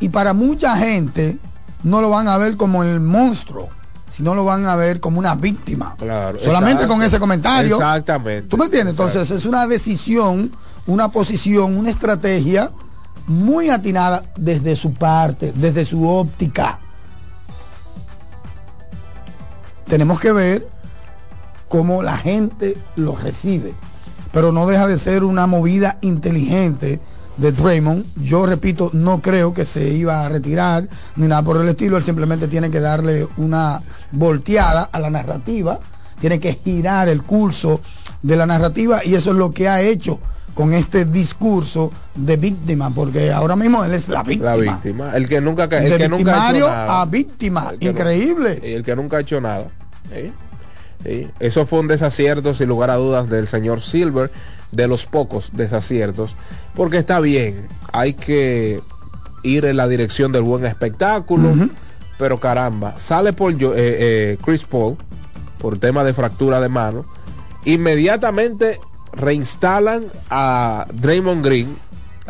y para mucha gente no lo van a ver como el monstruo, sino lo van a ver como una víctima. Claro, Solamente con ese comentario. Exactamente. ¿Tú me entiendes? Entonces es una decisión, una posición, una estrategia muy atinada desde su parte, desde su óptica. Tenemos que ver cómo la gente lo recibe. Pero no deja de ser una movida inteligente de Draymond. Yo repito, no creo que se iba a retirar ni nada por el estilo. Él simplemente tiene que darle una volteada a la narrativa. Tiene que girar el curso de la narrativa y eso es lo que ha hecho con este discurso de víctima, porque ahora mismo él es la víctima. La víctima. El que nunca, el de que nunca ha hecho nada. a víctima. No- Increíble. y el que nunca ha hecho nada. Eso fue un desacierto, sin lugar a dudas, del señor Silver, de los pocos desaciertos, porque está bien, hay que ir en la dirección del buen espectáculo, pero caramba, sale por yo- eh, eh, Chris Paul por tema de fractura de mano, inmediatamente reinstalan a Draymond Green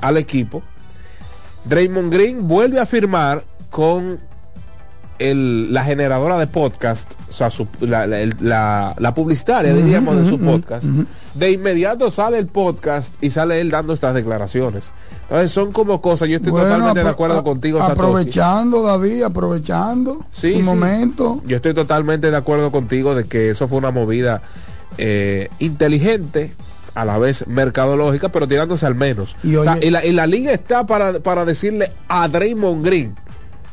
al equipo. Draymond Green vuelve a firmar con el- la generadora de podcast, o sea, su- la, la- el- la- la publicitaria, diríamos, de su podcast. De inmediato sale el podcast y sale él dando estas declaraciones. Entonces son como cosas, yo estoy Bueno, totalmente de acuerdo contigo, Satoshi. Aprovechando, David, aprovechando Sí, su sí. momento. Yo estoy totalmente de acuerdo contigo de que eso fue una movida eh, inteligente, a la vez mercadológica, pero tirándose al menos. Y O sea, oye- y, la, y la liga está para, para decirle a Draymond Green.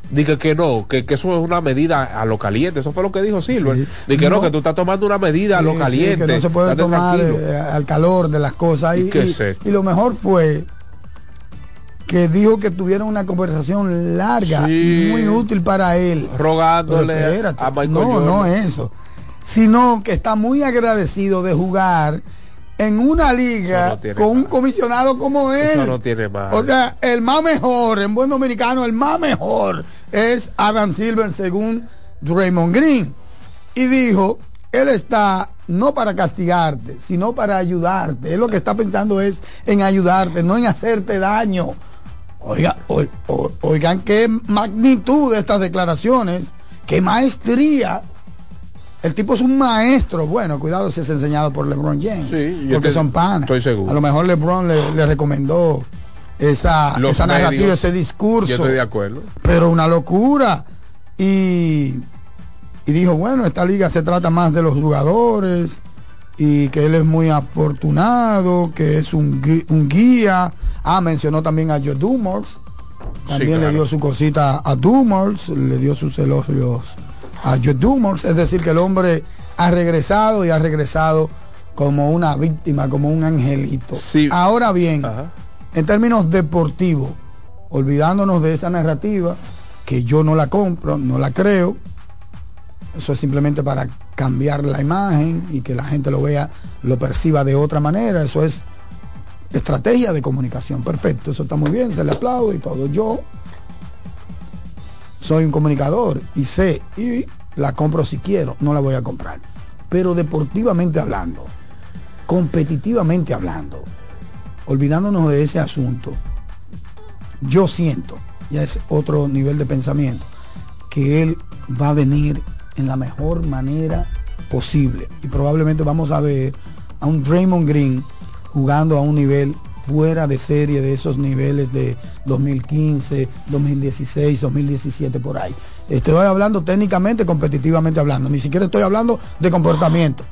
Dice que no, que, que eso es una medida a lo caliente. Eso fue lo que dijo Silver. Dice que no, No. que tú estás tomando una medida a lo Sí, sí, caliente. que no se puede tomar eh, al calor de las cosas. ¿Y Y, y- y lo mejor fue que dijo que tuvieron una conversación larga Sí. y muy útil para él. Rogándole espérate, a Michael No, Jordan. no eso. Sino que está muy agradecido de jugar en una liga no con un comisionado como él. Eso no tiene más. O sea, el más mejor, en buen dominicano, el más mejor es Adam Silver según Draymond Green. Y dijo, él está no para castigarte, sino para ayudarte. Él lo que está pensando es en ayudarte, no en hacerte daño. Oiga, o- oigan qué magnitud de estas declaraciones, qué maestría. El tipo es un maestro. Bueno, cuidado si es enseñado por LeBron James. Sí, yo porque te- son panas. estoy seguro. A lo mejor LeBron le, le recomendó esa, Los esa narrativa, ese discurso. Yo estoy de acuerdo. Pero una locura. Y, y dijo, bueno, esta liga se trata más de los jugadores y que él es muy afortunado, que es un, gui- un guía. Ah, mencionó también a Joe Dumars. También le claro. dio su cosita a Dumars, le dio sus elogios a Joe Dumars. Es decir, que el hombre ha regresado y ha regresado como una víctima, como un angelito. Ahora bien, en términos deportivos, olvidándonos de esa narrativa, que yo no la compro, no la creo, eso es simplemente para cambiar la imagen y que la gente lo vea, lo perciba de otra manera, eso es estrategia de comunicación, perfecto, eso está muy bien, se le aplaude y todo. Yo soy un comunicador y sé, y la compro si quiero, no la voy a comprar. Pero deportivamente hablando, competitivamente hablando, olvidándonos de ese asunto, yo siento, ya es otro nivel de pensamiento, que él va a venir en la mejor manera posible. Y probablemente vamos a ver a un Draymond Green jugando a un nivel fuera de serie de esos niveles de 2015, 2016, 2017 por ahí. Estoy hablando técnicamente, competitivamente hablando, ni siquiera estoy hablando de comportamiento.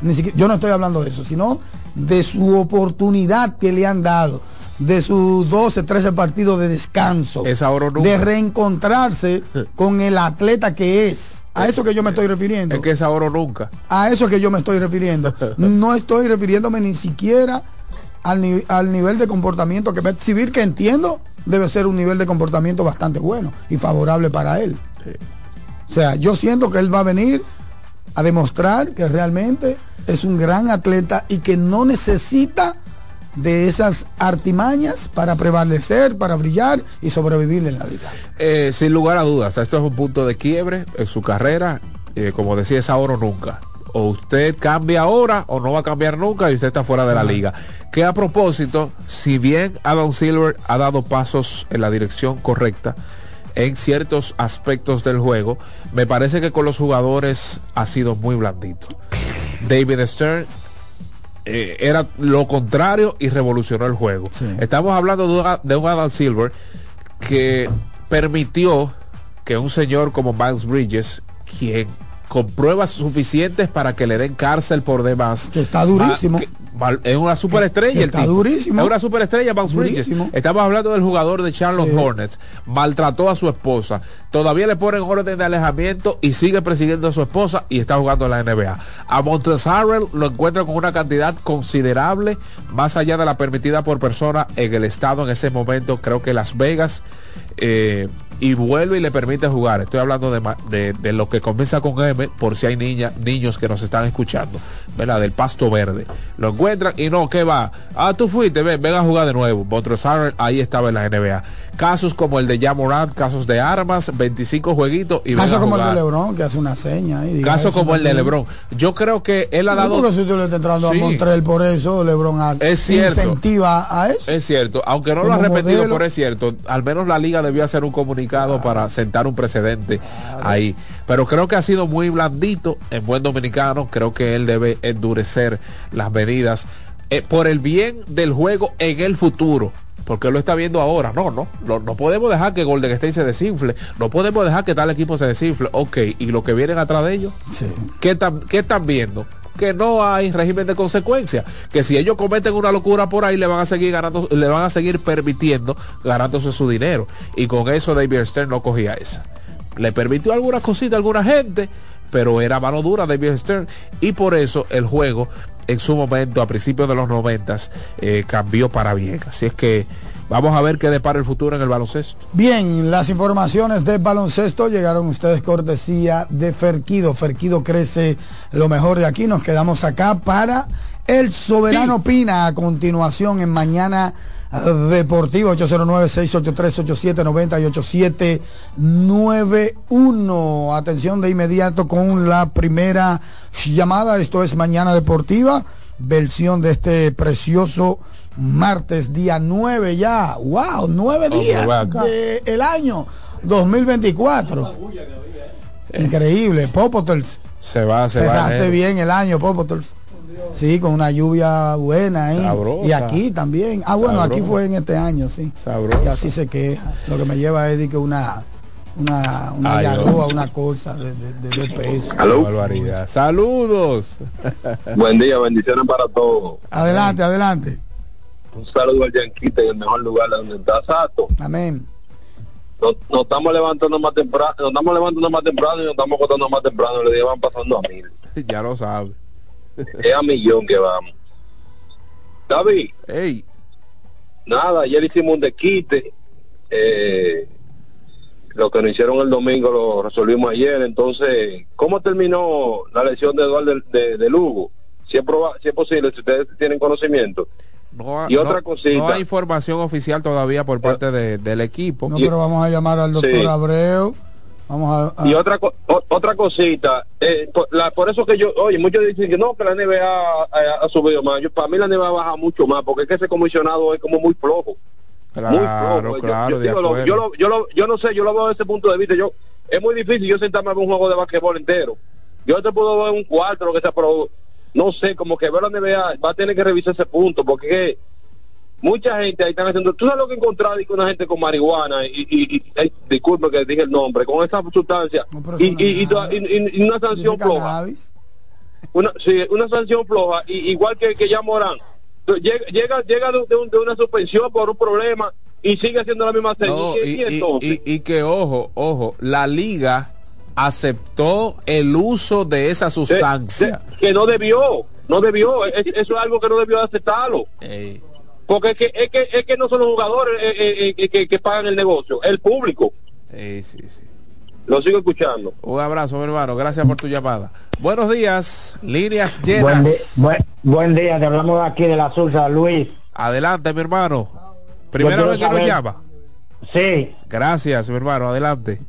Ni siquiera, yo no estoy hablando de eso, sino de su oportunidad que le han dado, de sus 12, 13 partidos de descanso, Es ahora de reencontrarse con el atleta que es. A eso que yo me estoy refiriendo. Es que es ahora o nunca. A eso que yo me estoy refiriendo. No estoy refiriéndome ni siquiera al, ni- al nivel de comportamiento que va a exhibir, que entiendo debe ser un nivel de comportamiento bastante bueno y favorable para él. O sea, yo siento que él va a venir a demostrar que realmente es un gran atleta y que no necesita de esas artimañas para prevalecer, para brillar y sobrevivir en la liga. Eh, sin lugar a dudas, esto es un punto de quiebre en su carrera. eh, como decía, es ahora o nunca. O usted cambia ahora o no va a cambiar nunca y usted está fuera de la liga. Que a propósito, si bien Adam Silver ha dado pasos en la dirección correcta en ciertos aspectos del juego, me parece que con los jugadores ha sido muy blandito. David Stern eh, era lo contrario y revolucionó el juego. Estamos hablando de un, de un Adam Silver que permitió que un señor como Miles Bridges, quien con pruebas suficientes para que le den cárcel por demás, Que está durísimo. va- que- va- es una superestrella. Que está tipo. durísimo. Es una superestrella, Miles Bridges. Estamos hablando del jugador de Charlotte Sí. Hornets. Maltrató a su esposa. Todavía le ponen orden de alejamiento y sigue persiguiendo a su esposa y está jugando en la NBA. A Harrell lo encuentra con una cantidad considerable, más allá de la permitida por persona en el estado en ese momento. Creo que Las Vegas. eh, y vuelve y le permite jugar. Estoy hablando de, de, lo que comienza con M, por si hay niña, niños que nos están escuchando, ¿verdad? Del pasto verde. Lo encuentran y no, ¿qué va? Ah, tú fuiste, ven, ven a jugar de nuevo. Bottrosauer ahí estaba en la NBA. Casos como el de Jamorant, casos de armas, 25 jueguitos y ven Caso a como el de Lebron, que hace una seña. ahí, diga Caso como el de. Lebron. Yo creo que él ha dado... si tú le estás entrando Sí. a Montreal por eso, Lebron Es cierto. incentiva a eso. Es cierto, aunque no lo ha repetido, modelo. pero es cierto, al menos la liga debió hacer un comunicado para sentar un precedente ahí. Pero creo que ha sido muy blandito en buen dominicano, creo que él debe endurecer las medidas eh, por el bien del juego en el futuro. Porque él lo está viendo ahora, no, no, no, no podemos dejar que Golden State se desinfle, no podemos dejar que tal equipo se desinfle, ok, y lo que vienen atrás de ellos, ¿qué, están, ¿qué están viendo? Que no hay régimen de consecuencia, que si ellos cometen una locura por ahí le van a seguir ganando, le van a seguir permitiendo ganándose su dinero. Y con eso David Stern no cogía esa. Le permitió algunas cositas a alguna gente, pero era mano dura David Stern. Y por eso el juego en su momento, a principios de los noventas, eh, cambió para bien. Así es que vamos a ver qué depara el futuro en el baloncesto. Bien, las informaciones de baloncesto llegaron ustedes cortesía de Ferquido. Ferquido crece lo mejor de aquí. Nos quedamos acá para el Soberano Pina a continuación en Mañana Deportiva 809-683-8790 y 8791. Atención de inmediato con la primera llamada. Esto es Mañana Deportiva, versión de este precioso martes, día 9 ya. ¡Wow! Nueve días del año 2024. Increíble. Popotels. Se va, se va. Cerraste bien el año, Popotels. Sí, con una lluvia buena ahí. Sabrosa. Y aquí también. Ah, bueno, aquí fue en este año, sí. Sabrosa. Y así se queja. Lo que me lleva es de que una una, una Ay, yaroa, una cosa de, de, de dos pesos. Qué barbaridad. Saludos. Buen día, bendiciones para todos. Adelante, adelante. Un saludo al Yanquita en el mejor lugar donde está Sato. Amén. Nos, nos estamos levantando más temprano, nos estamos levantando más temprano y nos estamos acostando más temprano. Le van pasando a mil. Ya lo sabe. Es a millón que vamos. David. Hey. Nada, ayer hicimos un desquite. Eh, lo que nos hicieron el domingo lo resolvimos ayer. Entonces, ¿cómo terminó la lesión de Eduardo de, de- de Lugo? Si es, proba- si es posible, si ustedes tienen conocimiento. No, Y otra no- cosita. No hay información oficial todavía por parte de- del equipo. No, pero vamos a llamar al doctor Sí. Abreu. Vamos a, a- Y otra co- otra cosita, eh, por, la- por eso que yo, oye, muchos dicen que no, que la NBA ha, ha- ha subido más. Yo, para mí la NBA baja mucho más, porque es que ese comisionado es como muy flojo. muy flojo. Yo- claro, yo, digo, lo- yo, lo- yo, lo- yo no sé, yo lo veo desde ese punto de vista. Yo Es muy difícil yo sentarme a ver un juego de basquetbol entero. Yo te puedo ver un cuarto, lo que sea, pero no sé, como que ver la NBA va a tener que revisar ese punto, porque mucha gente ahí están haciendo, tú sabes lo que encontrar con una gente con marihuana y, y, y- ay, disculpe que dije el nombre, con esa sustancia y, y, y, y- y una sanción floja. Una, sí, una sanción floja, y, igual que, que ya Morán. Llega, llega, llega de, un- de una suspensión por un problema y sigue haciendo la misma serie. No, y, y, y y- entonces, y- y que ojo, ojo, la liga aceptó el uso de esa sustancia. que no debió, no debió, es- eso es algo que no debió aceptarlo. Porque es que, es que, es que no son los jugadores eh, eh, eh, que, que pagan el negocio, el público. Sí, sí, sí. Lo sigo escuchando. Un abrazo, mi hermano. Gracias por tu llamada. Buenos días. Líneas llenas. Buen, di- buen- buen día, te hablamos aquí de la Sursa, Luis. Adelante, mi hermano. Primera vez que nos llama. Sí, Gracias, mi hermano. Adelante.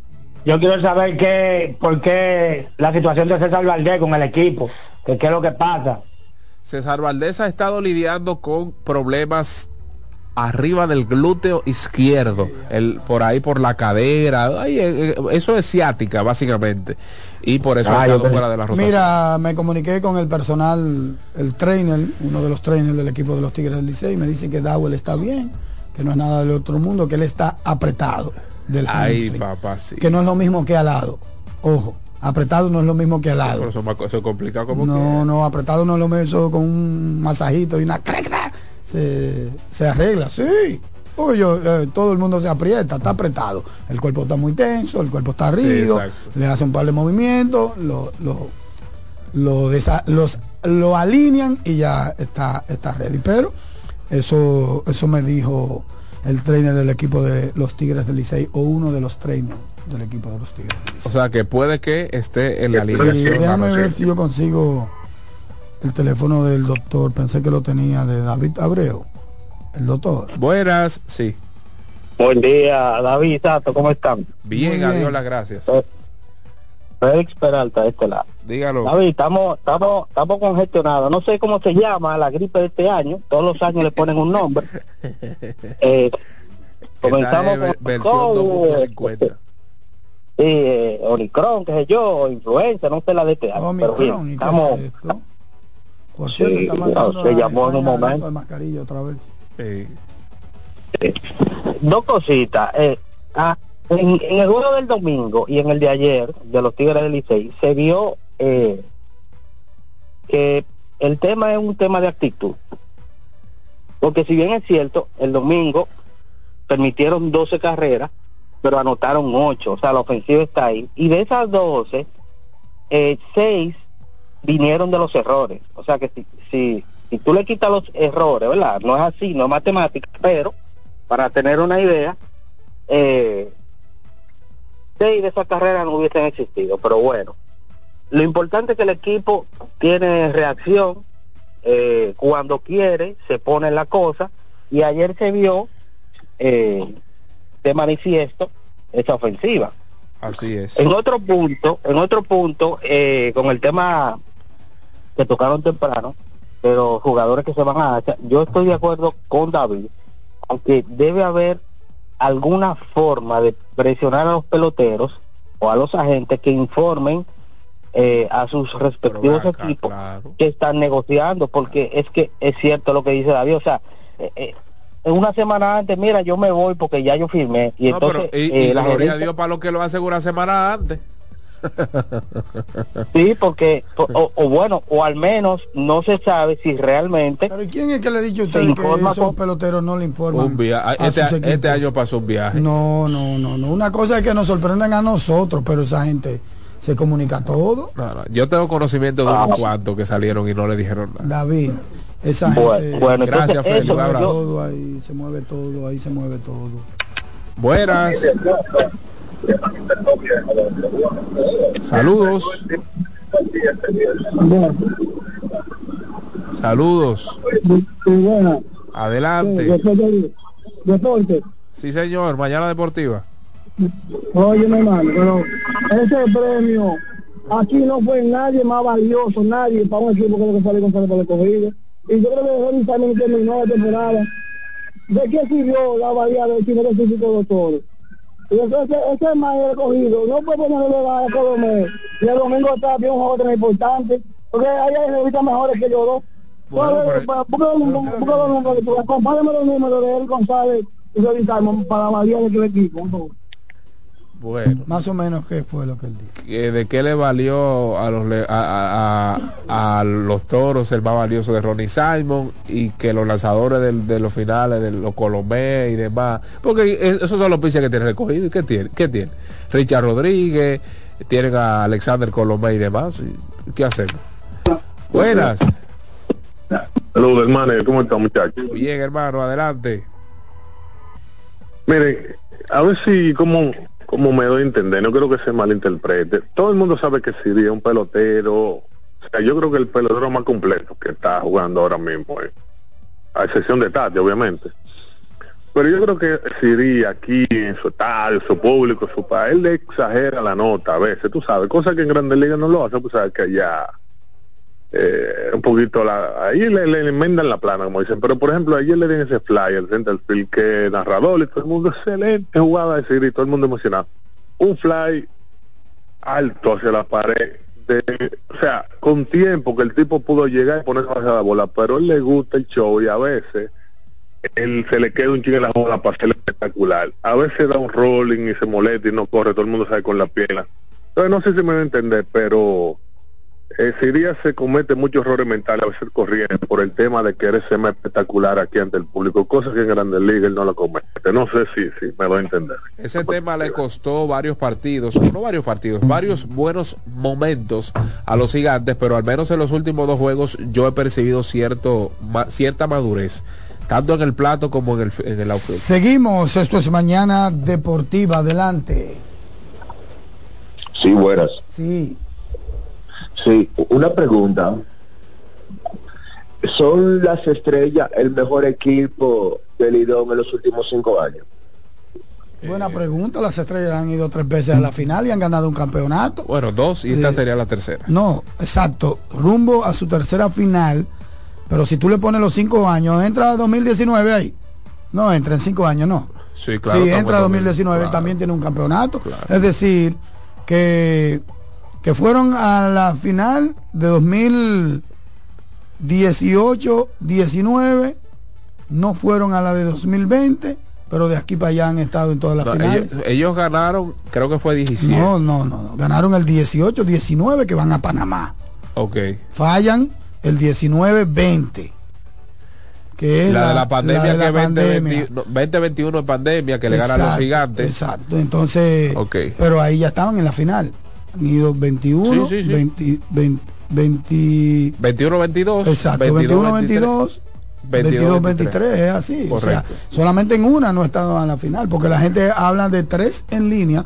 yo quiero saber qué, por qué la situación de César Valdés con el equipo, que qué es lo que pasa. César Valdés ha estado lidiando con problemas arriba del glúteo izquierdo, el, por ahí por la cadera, ay, eh, eh, eso es ciática básicamente, y por eso ha Ah, estado fuera de la rotación. Mira, me comuniqué con el personal, el trainer, uno de los trainers del equipo de los Tigres del Licey, y me dice que Dowell está bien, que no es nada del otro mundo, que él está apretado del Ay, hamstring, papá, sí. que no es lo mismo que alado. Ojo, apretado no es lo mismo que alado. Pero eso, eso es complicado como No, no, apretado no es lo mismo eso con un masajito y una crac, se, se arregla, sí. Porque yo, eh, todo el mundo se aprieta, está apretado. El cuerpo está muy tenso, el cuerpo está rígido, le hace un par de movimientos, lo, lo, lo, desa- los, lo alinean y ya está, está ready. Pero eso, eso me dijo el trainer del equipo de los Tigres del Licey o uno de los trainers del equipo de los Tigres O sea que puede que esté en la Licey. alineación. déjame ver si yo consigo el teléfono del doctor, pensé que lo tenía de David Abreu, el doctor. Buenas, sí. Buen día, David Sato, ¿cómo están? Bien, Muy adiós bien. las gracias. Félix Peralta, de este lado. Dígalo. David, estamos, estamos, estamos congestionados. No sé cómo se llama la gripe de este año. Todos los años le ponen un nombre. Eh, comenzamos con versión COVID, 2.50. sí, eh, Omicron, qué sé yo, influenza, no sé la de este año. pero bien, Omicron, ¿y qué estamos, es? Por Sí, cierto, está no, mandando se a llamó en un momento. de mascarilla otra vez. dos cositas. Eh, ah, en, en el juego del domingo y en el de ayer de los Tigres del Licey se vio eh, que el tema es un tema de actitud. Porque si bien es cierto, el domingo permitieron 12 carreras, pero anotaron 8, o sea, la ofensiva está ahí. Y de esas 12, eh, 6 vinieron de los errores. O sea que si, si, si tú le quitas los errores, ¿verdad? No es así, no es matemática, pero para tener una idea, eh, seis de esas carreras no hubiesen existido. Pero bueno, lo importante es que el equipo tiene reacción, eh, cuando quiere, se pone la cosa, y ayer se vio eh, de manifiesto esa ofensiva. Así es. En otro punto, en otro punto, eh, con el tema que tocaron temprano, de los jugadores que se van a hacha, yo estoy de acuerdo con David, aunque debe haber alguna forma de presionar a los peloteros o a los agentes que informen eh, a sus respectivos equipos que están negociando, porque es que es cierto lo que dice David, o sea, eh, eh, una semana antes, mira, yo me voy porque ya yo firmé, y No, entonces pero, y, eh, y la gloria a Dios para lo que lo hace una semana antes. Sí, porque, o, o bueno, o al menos no se sabe si realmente... ¿Pero quién es que le ha dicho a se usted que informa esos con- peloteros no le informan? Un via- a este, este año pasó un viaje. No, no, no, no. Una cosa es que nos sorprendan a nosotros, pero esa gente se comunica todo. No, no, Yo tengo conocimiento de Ah. unos cuantos que salieron y no le dijeron nada. David, esa Bueno, gente bueno, Gracias, entonces Félix. eso, Un se mueve abrazo. todo ahí, se mueve todo, ahí se mueve todo. Buenas. Saludos. Saludos. Adelante. Deporte. Sí, señor. Mañana deportiva. Oye, mi hermano, pero ese premio, aquí no fue nadie más valioso, nadie para un equipo que lo que sale con para el escogido. Y yo creo que Ronnie también terminó la temporada. ¿De qué sirvió la valía primer específico de doctor? Y entonces ese es más el escogido, no puede ponerle a Colomé. Y el domingo está bien un juego tan importante, porque hay revistas mejores que yo dos. Compárame los números de él González y Simon para la valía de tu equipo. por favor. Bueno. Más o menos, ¿qué fue lo que él dijo? ¿Que ¿De qué le valió a los, a, a- a- los toros el más valioso de Ronnie Simon y que los lanzadores del- de los finales, de los Colomé y demás? Porque es- esos son los piches que tiene recogido. ¿Y qué tiene? ¿Qué tiene? Richard Rodríguez, tienen a Alexander Colomé y demás. ¿Y ¿Qué hacemos? Buenas. Saludos, hermano. ¿Cómo están, muchachos? Bien, hermano, adelante. Miren, a ver si, como, como me doy a entender, no creo que se malinterprete. Todo el mundo sabe que Siri es un pelotero. O sea, yo creo que el pelotero más completo que está jugando ahora mismo, eh, a excepción de Tati, obviamente. Pero yo creo que Siri aquí, en su estadio, su público, su país, él le exagera la nota a veces, tú sabes, cosa que en Grandes Ligas no lo hace, pues sabes que allá eh, un poquito la ahí le, le enmendan la plana como dicen. Pero por ejemplo ayer le dieron ese fly el center field que narrador y todo el mundo excelente jugada de Siri todo el mundo emocionado. Un fly alto hacia la pared de, o sea con tiempo que el tipo pudo llegar y ponerse hacia la bola pero a él le gusta el show y a veces él se le queda un chingo en la bola para hacerlo espectacular. A veces da un rolling y se molesta y no corre todo el mundo sabe con la pierna. Entonces no sé si me va a entender pero eh, Siria se comete muchos errores mentales a veces corriendo por el tema de querer ser más espectacular aquí ante el público, cosas que en Grandes Ligas él no lo comete. No sé si, si me doy a entender. Ese tema le costó varios partidos, no varios partidos, varios buenos momentos a los gigantes, pero al menos en los últimos dos juegos yo he percibido cierto, ma- cierta madurez tanto en el plato como en el, en el outfield. Seguimos, esto es Mañana Deportiva, adelante. Sí, buenas. Sí. Sí, una pregunta. ¿Son las estrellas el mejor equipo del Lidón en los últimos cinco años? Buena pregunta, las estrellas han ido tres veces a la final y han ganado un campeonato. Bueno, dos y esta Sí. sería la tercera. No, exacto, rumbo a su tercera final, pero si tú le pones los cinco años, entra 2019 ahí. No, entra en cinco años, no. Sí, claro. si entra en 2019 claro. también tiene un campeonato. Es decir, que, que fueron a la final de 2018, 19, no fueron a la de 2020, pero de aquí para allá han estado en todas las No, finales. ellos, ellos ganaron, creo que fue 17. No, no, no, no. Ganaron el 18, 19 que van a Panamá. Ok. Fallan el 19, 20. Que es la, de la pandemia la de la que 20, pandemia. 20 no, 2021 es pandemia que le gana a los Exacto, gigantes. Exacto. Entonces, Ok. pero ahí ya estaban en la final. Han ido 21, Sí, sí, sí. 20, 20, 20 21 22. Exacto, 21, 22, 22, 23, es así. O sea, solamente en una no estado en la final, porque la gente habla de tres en línea,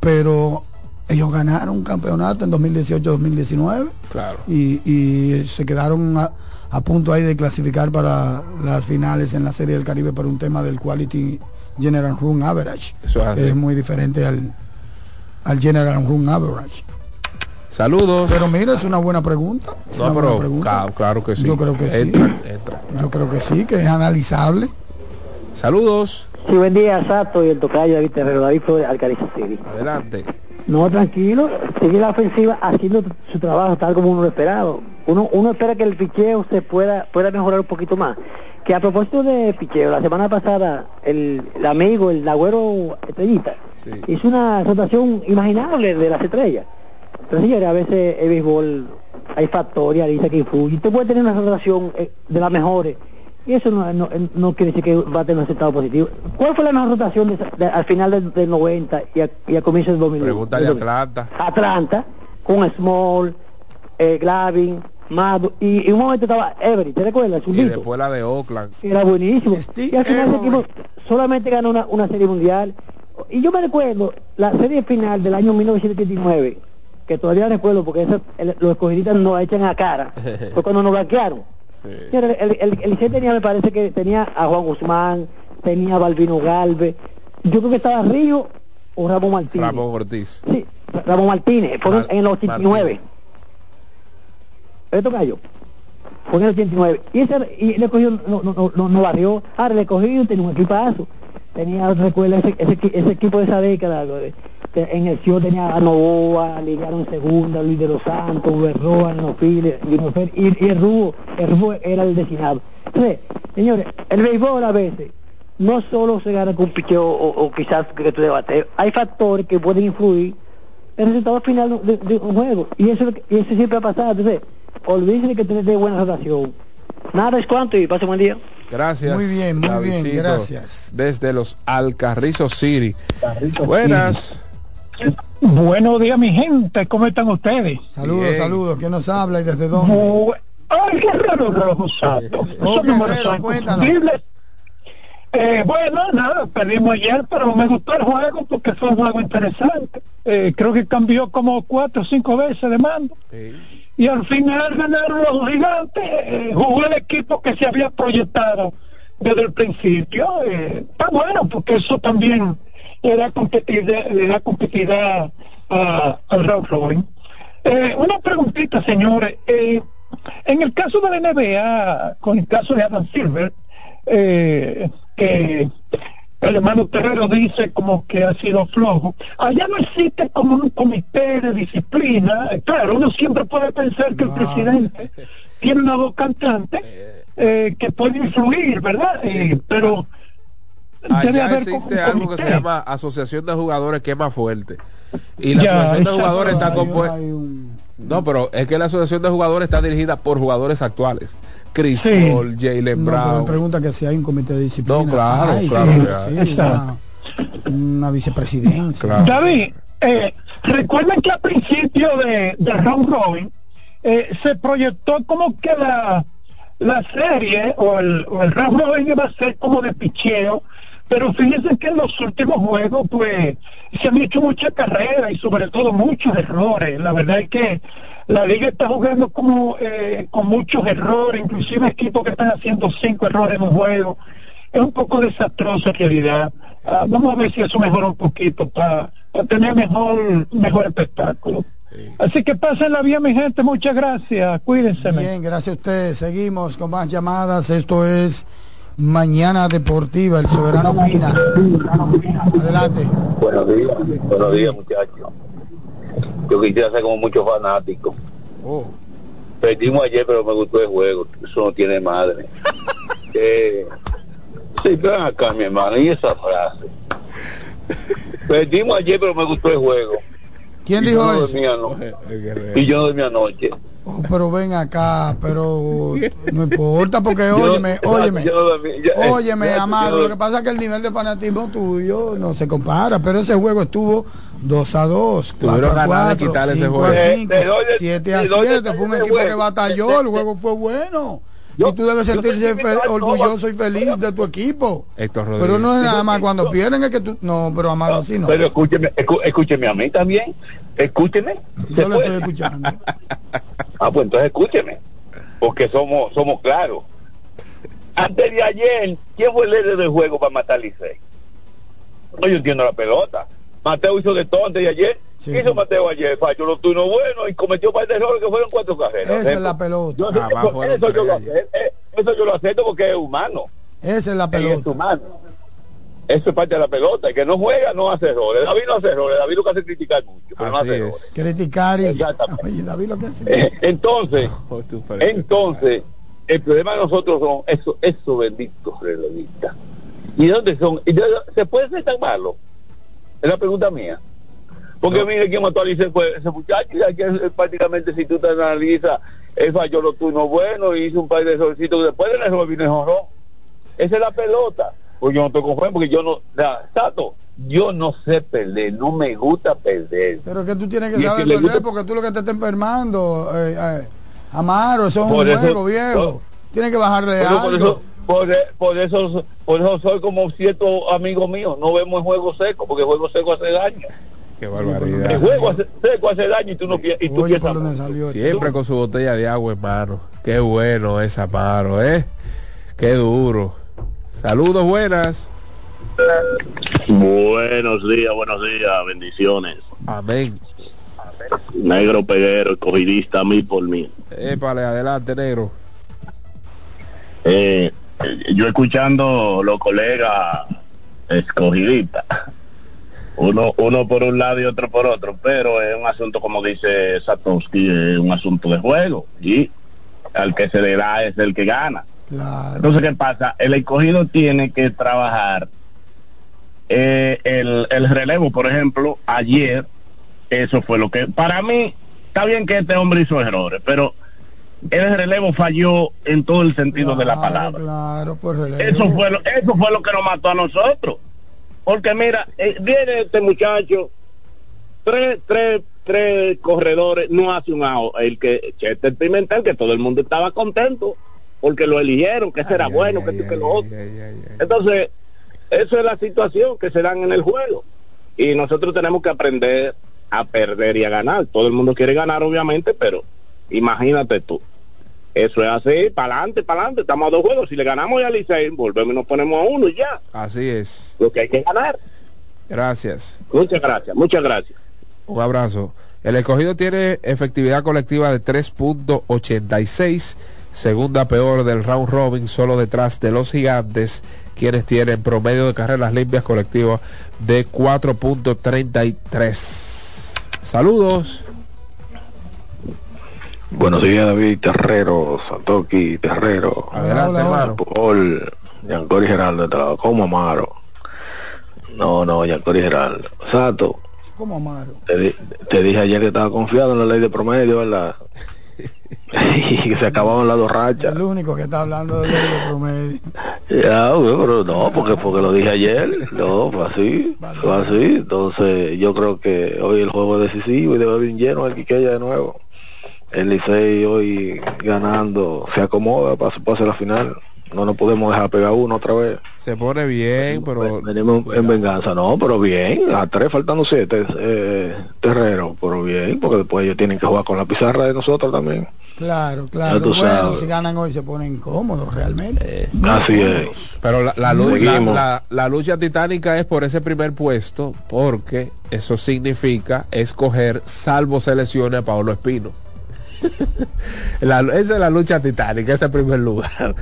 pero ellos ganaron un campeonato en 2018-2019 Claro. y, y se quedaron a, a punto ahí de clasificar para las finales en la Serie del Caribe por un tema del Quality General Run Average. Eso es así. es muy diferente al, al General Run Average. Saludos. Pero mira, es una buena pregunta. No, una buena pero pregunta. claro, claro que sí. Yo creo que sí. Entra, entra. Yo creo que sí, que es analizable. Saludos. Sí, buen día, Sato y el tocayo David Terrero, David Flores, Alcaliza City. Adelante. No, tranquilo, sigue la ofensiva haciendo su trabajo tal como uno lo esperaba. Uno, uno espera que el picheo se pueda, pueda mejorar un poquito más. Que a propósito de picheo, la semana pasada el, el amigo, el Nagüero Estrellita, hizo una rotación imaginable de las estrellas. Pero señores, a veces el béisbol hay factores, dice que influye. Usted puede tener una rotación eh, de las mejores y eso no, no, no quiere decir que va a tener un resultado positivo. ¿Cuál fue la mejor rotación de, de- al final del, del 90 y a, y a comienzo del 2000? Pregúntale a del 2000? Atlanta. Atlanta, con Small, eh, Glavin, Y en un momento estaba Everett, ¿te recuerdas? Y después la de Oakland. era buenísimo. y al final ese equipo solamente ganó una, una serie mundial. Y yo me recuerdo la serie final del año 1979, que todavía recuerdo porque el- los escogidistas nos echan a cara, fue cuando nos blanquearon. Señores, El, el, el tenía, me parece que tenía a Juan Guzmán, tenía a Balvino Galvez, yo creo que estaba Río o Ramón Martínez. Ramón Ortiz. Sí, Ramón Martínez, fueron Mar- en el 89. ¿Esto cayó? Fue en el 89. Y, ese, y le cogió, no, no, no, no, barrió. Ahora le cogió, tenía un equipazo. Tenía, recuerda, ese, ese, ese equipo de esa década. que en el CIO tenía a Novoa, ligaron segunda, Luis de los Santos, Berroa, Nofile, y, el Rubo, el Rubo era el designado. Entonces, señores, el béisbol a veces no solo se gana con un picheo o, quizás que tu debate, hay factores que pueden influir el resultado final de, de un juego. Y eso, y eso siempre ha pasado. Entonces, olvídense de que tener de buena rotación. Nada es cuanto y pase buen día. Gracias. Muy bien, muy bien, gracias. Desde los Alcarrizos City. Buenas. Buenos días, mi gente. ¿Cómo están ustedes? Saludos, Bien. saludos. ¿Quién nos habla y desde dónde? Muy- Ay, qué raro. Oh. Eh, bueno, nada, perdimos ayer, pero me gustó el juego porque fue un juego interesante. Eh, creo que cambió como cuatro o cinco veces de mando. Y al final ganaron los gigantes. jugó el equipo que se había proyectado desde el principio. Eh, está bueno porque eso también le da competitividad, le da competitividad a- al round. Eh, una preguntita, señores. Eh, en el caso de la NBA, con el caso de Adam Silver, que el hermano Terrero dice como que ha sido flojo, allá no existe como un comité de disciplina. Eh, Claro, uno siempre puede pensar que el presidente tiene una voz cantante eh, que puede influir, ¿verdad? Eh, pero debe Allá haber existe como un algo que se llama Asociación de Jugadores que es más fuerte. Y la Ya, Asociación de. Jugadores está compuesta. No, pero es que la Asociación de Jugadores está dirigida por jugadores actuales. Chris Paul, Jalen No, pero me Brown. pregunta que si hay un comité de disciplina. No, claro, Ay, claro sí, sí, una, una vicepresidencia. David, eh, recuerden que al principio de, de round robin eh, se proyectó como que la, la serie o el, o el round robin va a ser como de picheo, pero fíjense que en los últimos juegos pues se han hecho mucha carrera y sobre todo muchos errores. La verdad es que la liga está jugando como eh, con muchos errores, inclusive equipos que están haciendo cinco errores en un juego. Es un poco desastroso en realidad. Ah, vamos a ver si eso mejora un poquito para tener mejor mejor espectáculo. Así que pásenla bien, mi gente. Muchas gracias. Cuídense. Bien, gracias a ustedes. Seguimos con más llamadas. Esto es Mañana Deportiva, el Soberano Pina. Adelante. Buenos días, buenos días muchachos. Yo quisiera ser como muchos fanáticos. Oh. Perdimos ayer, pero me gustó el juego. Eso no tiene madre. eh, sí, ven acá, mi hermano, y esa frase. Perdimos ayer, pero me gustó el juego. ¿Quién Y dijo yo eso? Y yo dormí anoche. Oh, pero ven acá, pero no importa porque Yo- óyeme, óyeme, eh, óyeme, yo- Amado, yo- lo que pasa es que el nivel de fanatismo tuyo no se compara, pero ese juego estuvo 2 a 2, 4 Tuvieron a ganas de 4, quitarle ese 5 a juego. 5, ¿De dónde- 7 a de dónde 7, fue un equipo que batalló, el juego fue bueno. Y tú debes sentirse fe- orgulloso y feliz de tu equipo. Héctor Rodríguez. Pero no es nada más cuando pierden, es que tú. No, pero Amado, sí no. Pero escúcheme, escú- escúcheme a mí también. Escúcheme. Yo lo estoy escuchando. Ah, pues entonces escúcheme. Porque somos somos claros. Antes de ayer, ¿quién fue el líder del juego para matar a Licey? No, yo entiendo la pelota. Mateo hizo de todo antes de ayer. ¿Qué hizo Mateo ayer? Falló los turnos buenos y cometió un par de errores que fueron cuatro carreras. Esa es la pelota. Yo- eso, eso yo lo acepto, eh, eso yo lo acepto porque es humano. Esa es la Es pelota. humano. Eso es parte de la pelota. El que no juega no hace errores. David no hace errores. David lo que hace es criticar mucho, pero no hace errores. Criticar y. Exactamente. Oye, David, lo que hace. Eh, entonces, entonces, el problema de nosotros son esos, esos benditos relovistas. ¿Y de dónde son? ¿Y ¿Se puede ser tan malo? Es la pregunta mía. Porque mire quién mató a fue ese muchacho, y que es- prácticamente si tú te analizas, él falló los turnos buenos y hizo un par de errorcitos, después del error vino el jorrón. Esa es la pelota. Pues yo no estoy conforme porque yo no, o sea, Sato, yo no sé perder, no me gusta perder. Pero que tú tienes que saber que perder gusta- porque tú lo que te está enfermando. Eh, eh, Amaro, eso es un eso- juego viejo. Tienes que bajarle Por, por algo. eso, por, e- por eso por eso soy como ciertos amigos míos no vemos el juego seco porque el juego seco hace daño Qué el barbaridad. juego hace- seco hace daño y tú no pi- y tú. Siempre con su botella de agua en mano. Qué bueno es Amaro, ¿eh? Qué duro. Saludos, buenas. Buenos días, buenos días, bendiciones. Amén. Negro Peguero, escogidista, mí por mí. Épale, adelante, negro. Eh, yo escuchando los colegas escogidistas, uno, uno por un lado y otro por otro, pero es un asunto, como dice Satowski, es un asunto de juego y al que se le da es el que gana. Entonces, ¿qué pasa? El escogido tiene que trabajar eh, el, el relevo, por ejemplo, ayer, eso fue lo que, para mí, está bien que este hombre hizo errores, pero el relevo falló en todo el sentido de la palabra. Claro. Eso fue, lo, eso fue lo que nos mató a nosotros. Porque mira, eh, viene este muchacho, tres, tres, tres corredores, no hace un out. El que, Chester Pimentel, que todo el mundo estaba contento, porque lo eligieron, que ese era bueno, que esto y que lo otro. Entonces, eso es la situación que se dan en el juego. Y nosotros tenemos que aprender a perder y a ganar. Todo el mundo quiere ganar, obviamente, pero imagínate tú. Eso es así, para adelante, para adelante. Estamos a dos juegos. Si le ganamos a Licey, volvemos y nos ponemos a uno y ya. Así es. Lo que hay que ganar. Gracias. Muchas gracias, muchas gracias. Un abrazo. El escogido tiene efectividad colectiva de 3.86, segunda peor del round robin, solo detrás de los gigantes, quienes tienen promedio de carreras limpias colectivas de 4.33. Saludos. Buenos días, David Terrero, Santoki Terrero. Adelante, hermano. Paul, Yancori Geraldo, como Amaro. No, no, Yancori Geraldo. Sato, Como Amaro. te, di- te dije ayer que estaba confiado en la ley de promedio, ¿verdad? y que se acababan las dos rachas. El único que está hablando de ley de promedio. Ya, güey, pero no, porque porque lo dije ayer, no, fue así, fue así, entonces yo creo que hoy el juego es decisivo y debe haber un lleno al Quiqueya de nuevo. El Licey hoy ganando se acomoda para su pase a la final. No nos podemos dejar pegar uno otra vez. Se pone bien, pero... Venimos en venganza, no, pero bien. A tres faltando siete eh, terreros, pero bien, porque después ellos tienen que jugar con la pizarra de nosotros también. Claro, claro. Bueno, si ganan hoy se ponen cómodos realmente. Así es. Pero la, la, lu- la- la- la lucha titánica es por ese primer puesto, porque eso significa escoger, salvo selecciones a Pablo Espino. La- esa es la lucha titánica, ese primer lugar.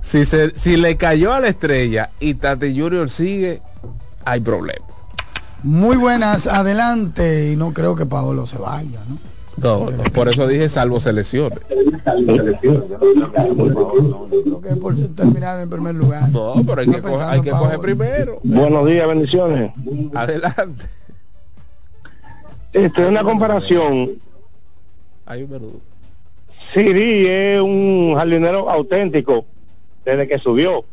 Si, se, si le cayó a la estrella y Tati Junior sigue, hay problema. Muy buenas, adelante. Y no creo que Paolo se vaya, ¿no? No, no, por eso dije salvo selecciones. Creo que por terminar en primer lugar. No, pero hay que, coger, hay que coger primero. Buenos días, bendiciones. Adelante. Este, una comparación. Hay un menudo. Siri es un jardinero auténtico desde que subió.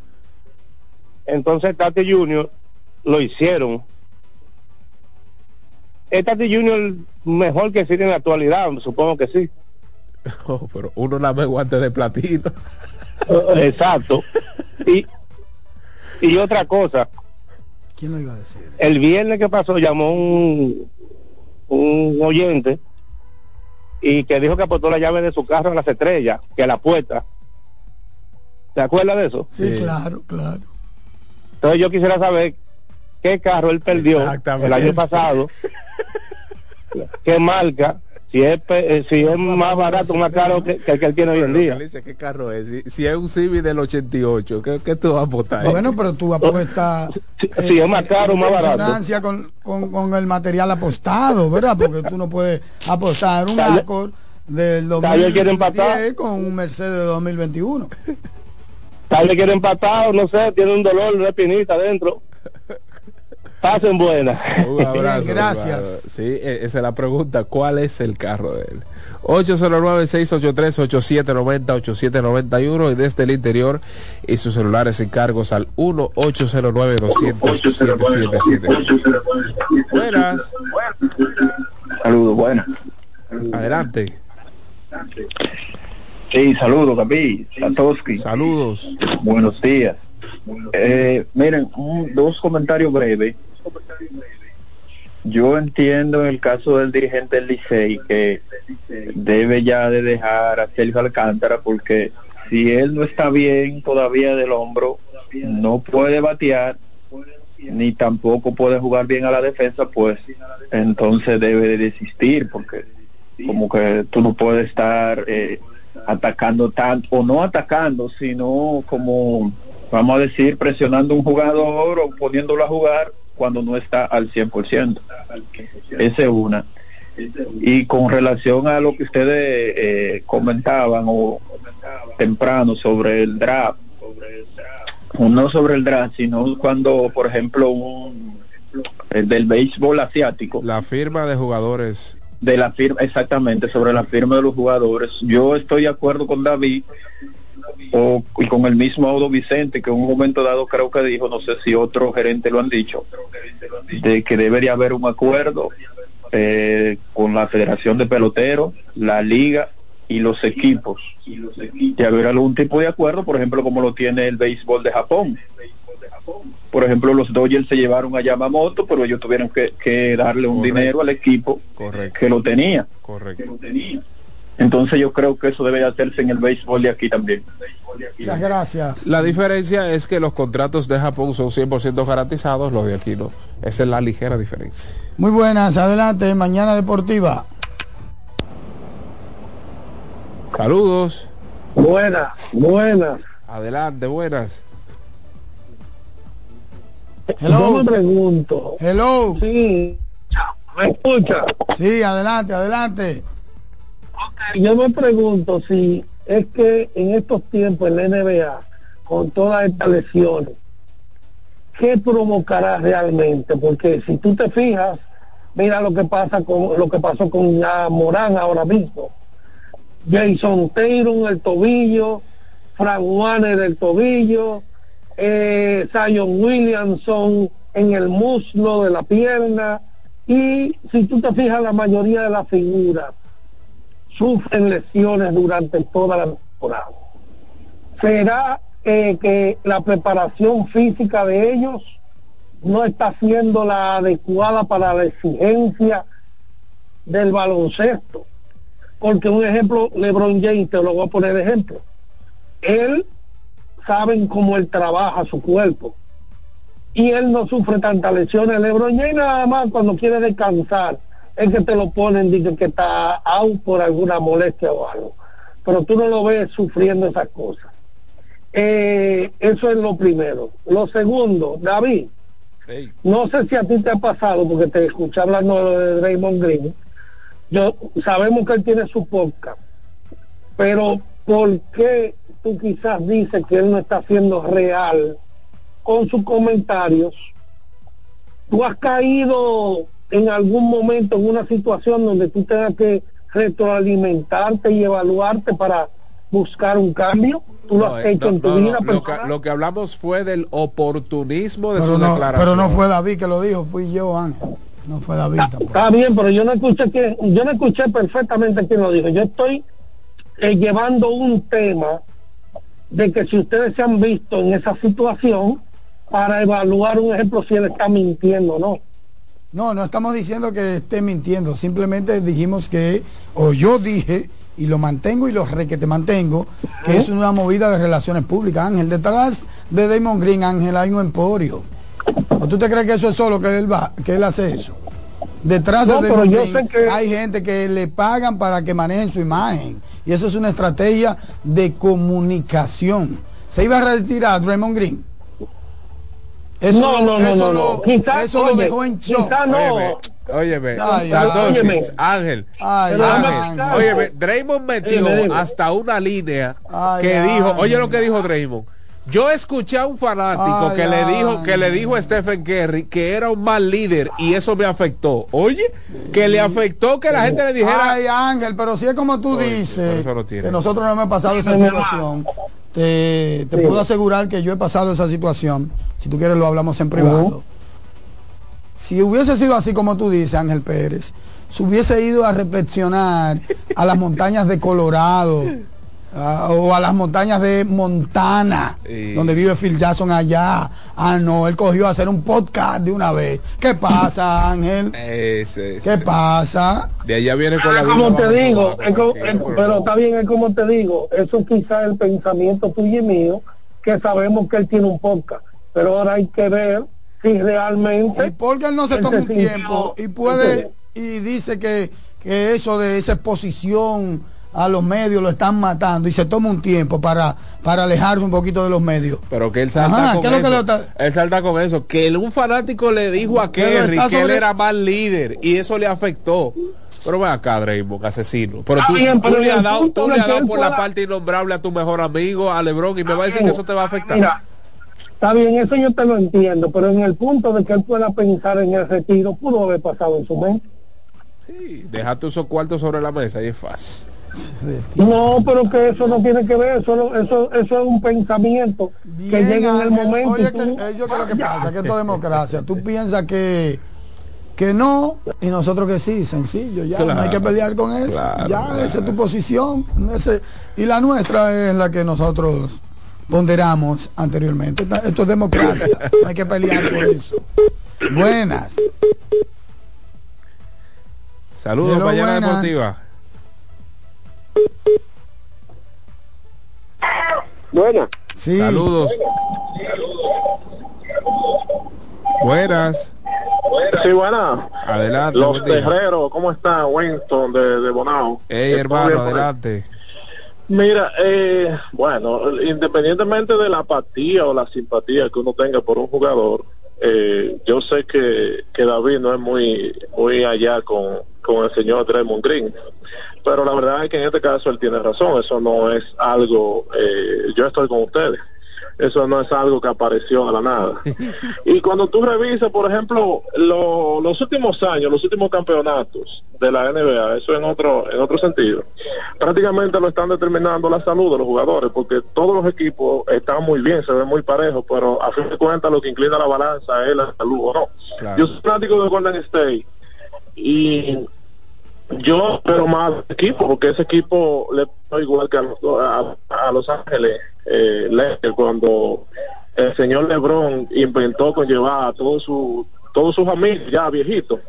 Entonces Tati Junior lo hicieron. ¿Es Tati Junior mejor que Siri en la actualidad? Supongo que sí. Oh, pero uno la ve guantes de platino. Exacto. Y, y otra cosa, ¿Quién lo iba a decir? el viernes que pasó llamó un, un oyente y que dijo que aportó la llave de su carro a las estrellas, que la puerta. ¿Se acuerda de eso? Sí, claro, claro. Entonces yo quisiera saber qué carro él perdió el año pasado, qué marca, si es, eh, si es más barato, más caro que, que el que él tiene hoy en día. Dice, ¿qué carro es? Si, si es un Civic del 88, ¿qué, qué tú vas a votar? Bueno, pero tú apuestas Si es más caro, más en barato. Con, con, con el material apostado, ¿verdad? Porque tú no puedes apostar un Accord del tal vez quiere empatar. 2010 con un Mercedes de 2021. Tal vez quiere empatado, no sé, tiene un dolor, una espinita adentro. Pasen buenas. Un abrazo. Bien, gracias. Sí, e- esa es la pregunta. ¿Cuál es el carro de él? 809-683-8790-8791 y desde el interior y sus celulares sin cargos al 1-809-200-7777. Buenas. Saludos, buenas. Adelante. Sí, saludos, Gaby. Satoski. Saludos. Buenos días. Eh, miren, un- dos comentarios breves. Yo entiendo en el caso del dirigente del Licey que debe ya de dejar a Sergio Alcántara porque si él no está bien todavía del hombro, no puede batear ni tampoco puede jugar bien a la defensa, pues entonces debe de desistir porque como que tú no puedes estar eh, atacando tanto o no atacando, sino como vamos a decir presionando un jugador o poniéndolo a jugar cuando no está al 100%. Esa es una. Y con relación a lo que ustedes eh, comentaban o temprano sobre el draft, no sobre el draft, sino cuando, por ejemplo, un, el del béisbol asiático, La firma de jugadores. de la firma, exactamente, sobre la firma de los jugadores. Yo estoy de acuerdo con David o, y con el mismo Audo Vicente, que en un momento dado creo que dijo, no sé si otro gerente lo han dicho, de que debería haber un acuerdo eh, con la Federación de Peloteros, la liga y los equipos. Y haber algún tipo de acuerdo, por ejemplo, como lo tiene el béisbol de Japón. Por ejemplo, los Dodgers se llevaron a Yamamoto, pero ellos tuvieron que, que darle un Correcto. dinero al equipo Correcto. que lo tenía. Correcto. Entonces yo creo que eso debe hacerse en el béisbol de aquí también. Muchas gracias. La diferencia es que los contratos de Japón son 100% garantizados, los de aquí no. Esa es la ligera diferencia. Muy buenas, adelante, Mañana Deportiva. Saludos. Buenas, buenas. Adelante, buenas. Yo me pregunto. Hello. Sí. ¿Me escucha? Sí, adelante, adelante. Yo me pregunto si es que en estos tiempos en la NBA, con todas estas lesiones, ¿qué provocará realmente? Porque si tú te fijas, mira lo que pasa con lo que pasó con ah, Morán ahora mismo. Jason Taylor el tobillo, Frank Warner del tobillo, eh, Zion Williamson en el muslo de la pierna y si tú te fijas la mayoría de las figuras sufren lesiones durante toda la temporada. ¿Será eh, que la preparación física de ellos no está siendo la adecuada para la exigencia del baloncesto? Porque un ejemplo, LeBron James, te lo voy a poner de ejemplo. Él saben cómo él trabaja su cuerpo y él no sufre tantas lesiones. LeBron James nada más cuando quiere descansar es que te lo ponen, dicen que está out por alguna molestia o algo. Pero tú no lo ves sufriendo esas cosas. Eh, eso es lo primero. Lo segundo, David, no sé si a ti te ha pasado, porque te escuché hablando de Raymond Green. Yo sabemos que él tiene su podcast, pero ¿por qué tú quizás dices que él no está siendo real con sus comentarios? ¿Tú has caído en algún momento en una situación donde tú tengas que retroalimentarte y evaluarte para buscar un cambio? ¿Tú lo has eh, hecho en tu vida lo, que, lo que hablamos fue del oportunismo de Pero su no, declaración. pero no fue David que lo dijo, fui yo, Ángel. No fue David tampoco. Está bien, pero yo no escuché que yo no escuché perfectamente quién lo dijo. Yo estoy eh, llevando un tema de que si ustedes se han visto en esa situación para evaluar un ejemplo si él está mintiendo o no. No, no estamos diciendo que esté mintiendo, simplemente dijimos que, o yo dije, y lo mantengo y lo re que te mantengo, que es una movida de relaciones públicas, Ángel. Detrás de Damon Green, Ángel, hay un emporio. ¿O tú te crees que eso es solo que él va, que él hace eso? Detrás No, de Damon Green que- hay gente que le pagan para que manejen su imagen. Y eso es una estrategia de comunicación. ¿Se iba a retirar Draymond Green? Eso, No, no, no, eso no, lo- no. Quizás, eso lo oye, dejó en shock. no. Óyeme, óyeme, óyeme. Ángel, óyeme, Draymond metió dime. hasta una línea Ay, que dijo, oye lo que dijo Draymond. Yo escuché a un fanático Ay, que le dijo que le dijo a Stephen Curry que era un mal líder y eso me afectó. Oye, que le afectó que la gente le dijera Ay, Ángel, pero si es como tú Oye, dices, que nosotros no hemos pasado esa situación, te, te Sí. puedo asegurar que yo he pasado esa situación. Si tú quieres lo hablamos en privado. Si hubiese sido así como tú dices, Ángel Pérez, se hubiese ido a reflexionar a las montañas de Colorado a- o a las montañas de Montana, Sí. donde vive Phil Jackson allá. Ah, no, él cogió a hacer un podcast de una vez. ¿Qué pasa, Ángel? Ese, ese. ¿Qué pasa? De allá viene con la Ah, como Biblia te digo, es es- pero está bien, es como te digo, eso quizás es el pensamiento tuyo y mío, que sabemos que él tiene un podcast, pero ahora hay que ver si realmente... Y porque él no se él toma un sintió- tiempo y puede y dice que, que eso de esa exposición a los medios lo están matando y se toma un tiempo para, para alejarse un poquito de los medios. Pero que él salta Ajá, con ¿qué es lo eso. que está- Él salta con eso. Que un fanático le dijo a Kerry que él era mal líder y eso le afectó. Pero ve acá, Draymond, asesino. Pero tú, bien, tú le has dado, tú le has dado por la parte innombrable a tu mejor amigo, a Lebron, y me va a decir que eso te va a afectar. Mira, está bien, eso yo te lo entiendo, pero en el punto de que él pueda pensar en el retiro, pudo haber pasado en su mente. Sí, Dejaste esos cuartos sobre la mesa y es fácil. No, pero que eso no tiene que ver, eso, eso, eso es un pensamiento que llega en el momento. Oye, y que, tú- eh, yo creo que pasa, que esto es democracia. Tú piensas que que no y nosotros que sí, sencillo, ya no hay que pelear con eso. claro, ya claro. esa es tu posición, ese- y la nuestra es la que nosotros ponderamos anteriormente. Esto es democracia, no hay que pelear por eso. Buenas. Saludos, mañana buenas. deportiva. Buena. Sí. Saludos. Buenas. Sí, buena. Adelante. Los. Terreros, ¿cómo está Winston de, de Bonao? Ey, ¿Todo hermano, adelante. Mira, eh, bueno, independientemente de la apatía o la simpatía que uno tenga por un jugador, eh, yo sé que, que David no es muy muy allá con, con el señor Draymond Green, pero la verdad es que en este caso él tiene razón, eso no es algo, eh, yo estoy con ustedes, eso no es algo que apareció a la nada. Y cuando tú revisas, por ejemplo, lo- los últimos años, los últimos campeonatos de la NBA, eso en otro en otro sentido, prácticamente lo están determinando la salud de los jugadores, porque todos los equipos están muy bien, se ven muy parejos, pero a fin de cuentas lo que inclina la balanza es la salud o no. Claro. Yo soy fanático de Golden State y Yo pero más equipo, porque ese equipo le igual que a los, a, a Los Ángeles, eh, Lakers, cuando el señor LeBron inventó con llevar a todos su, todos sus amigos ya viejitos.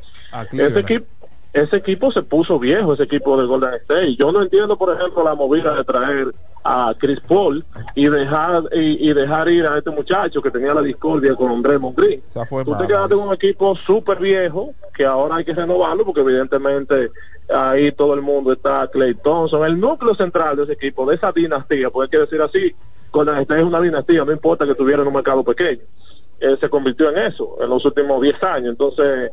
Ese equipo, ese equipo se puso viejo, ese equipo de Golden State. Yo no entiendo, por ejemplo, la movida de traer a Chris Paul y dejar y, y dejar ir a este muchacho que tenía la discordia con Draymond Green. Tú te quedaste con un equipo súper viejo que ahora hay que renovarlo porque evidentemente ahí todo el mundo está Clay Thompson, el núcleo central de ese equipo, de esa dinastía, pues hay que decir así, Golden State es una dinastía, no importa que tuviera en un mercado pequeño. Eh, se convirtió en eso en los últimos 10 años. Entonces,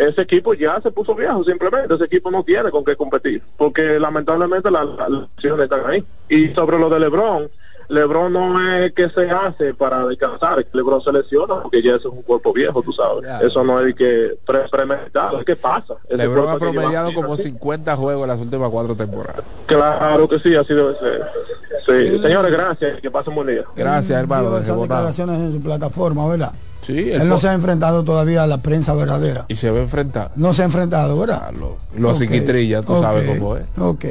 ese equipo ya se puso viejo simplemente, ese equipo no tiene con qué competir, porque lamentablemente las la, lesiones están ahí. Y sobre lo de Lebron, Lebron no es que se hace para descansar, Lebron se lesiona porque ya eso es un cuerpo viejo, tú sabes. Eso no es que pre premeditado, es que pasa. Ese Lebron ha promediado como 50 juegos en las últimas cuatro temporadas. Claro que sí, así debe ser. Sí, señores, gracias, que pasen buen día. Gracias, hermano. Esas declaraciones en su plataforma, ¿verdad? Sí, Él no se ha enfrentado todavía a la prensa verdadera. Y se va a enfrentar. No se ha enfrentado, ¿verdad? Los Ok, psiquitrilla, tú sabes cómo es. Ok.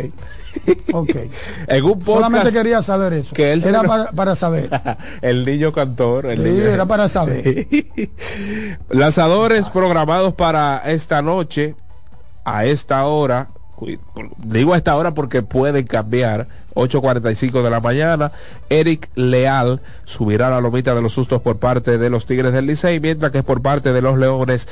Ok. En un podcast Solamente quería saber eso. que él Era para, para saber. el niño cantor. El Sí, niño- era para saber. Lanzadores programados para esta noche, a esta hora. Digo a esta hora porque pueden cambiar. 8.45 de la mañana. Eric Leal subirá a la lomita de los sustos por parte de los Tigres del Licey, mientras que por parte de los Leones,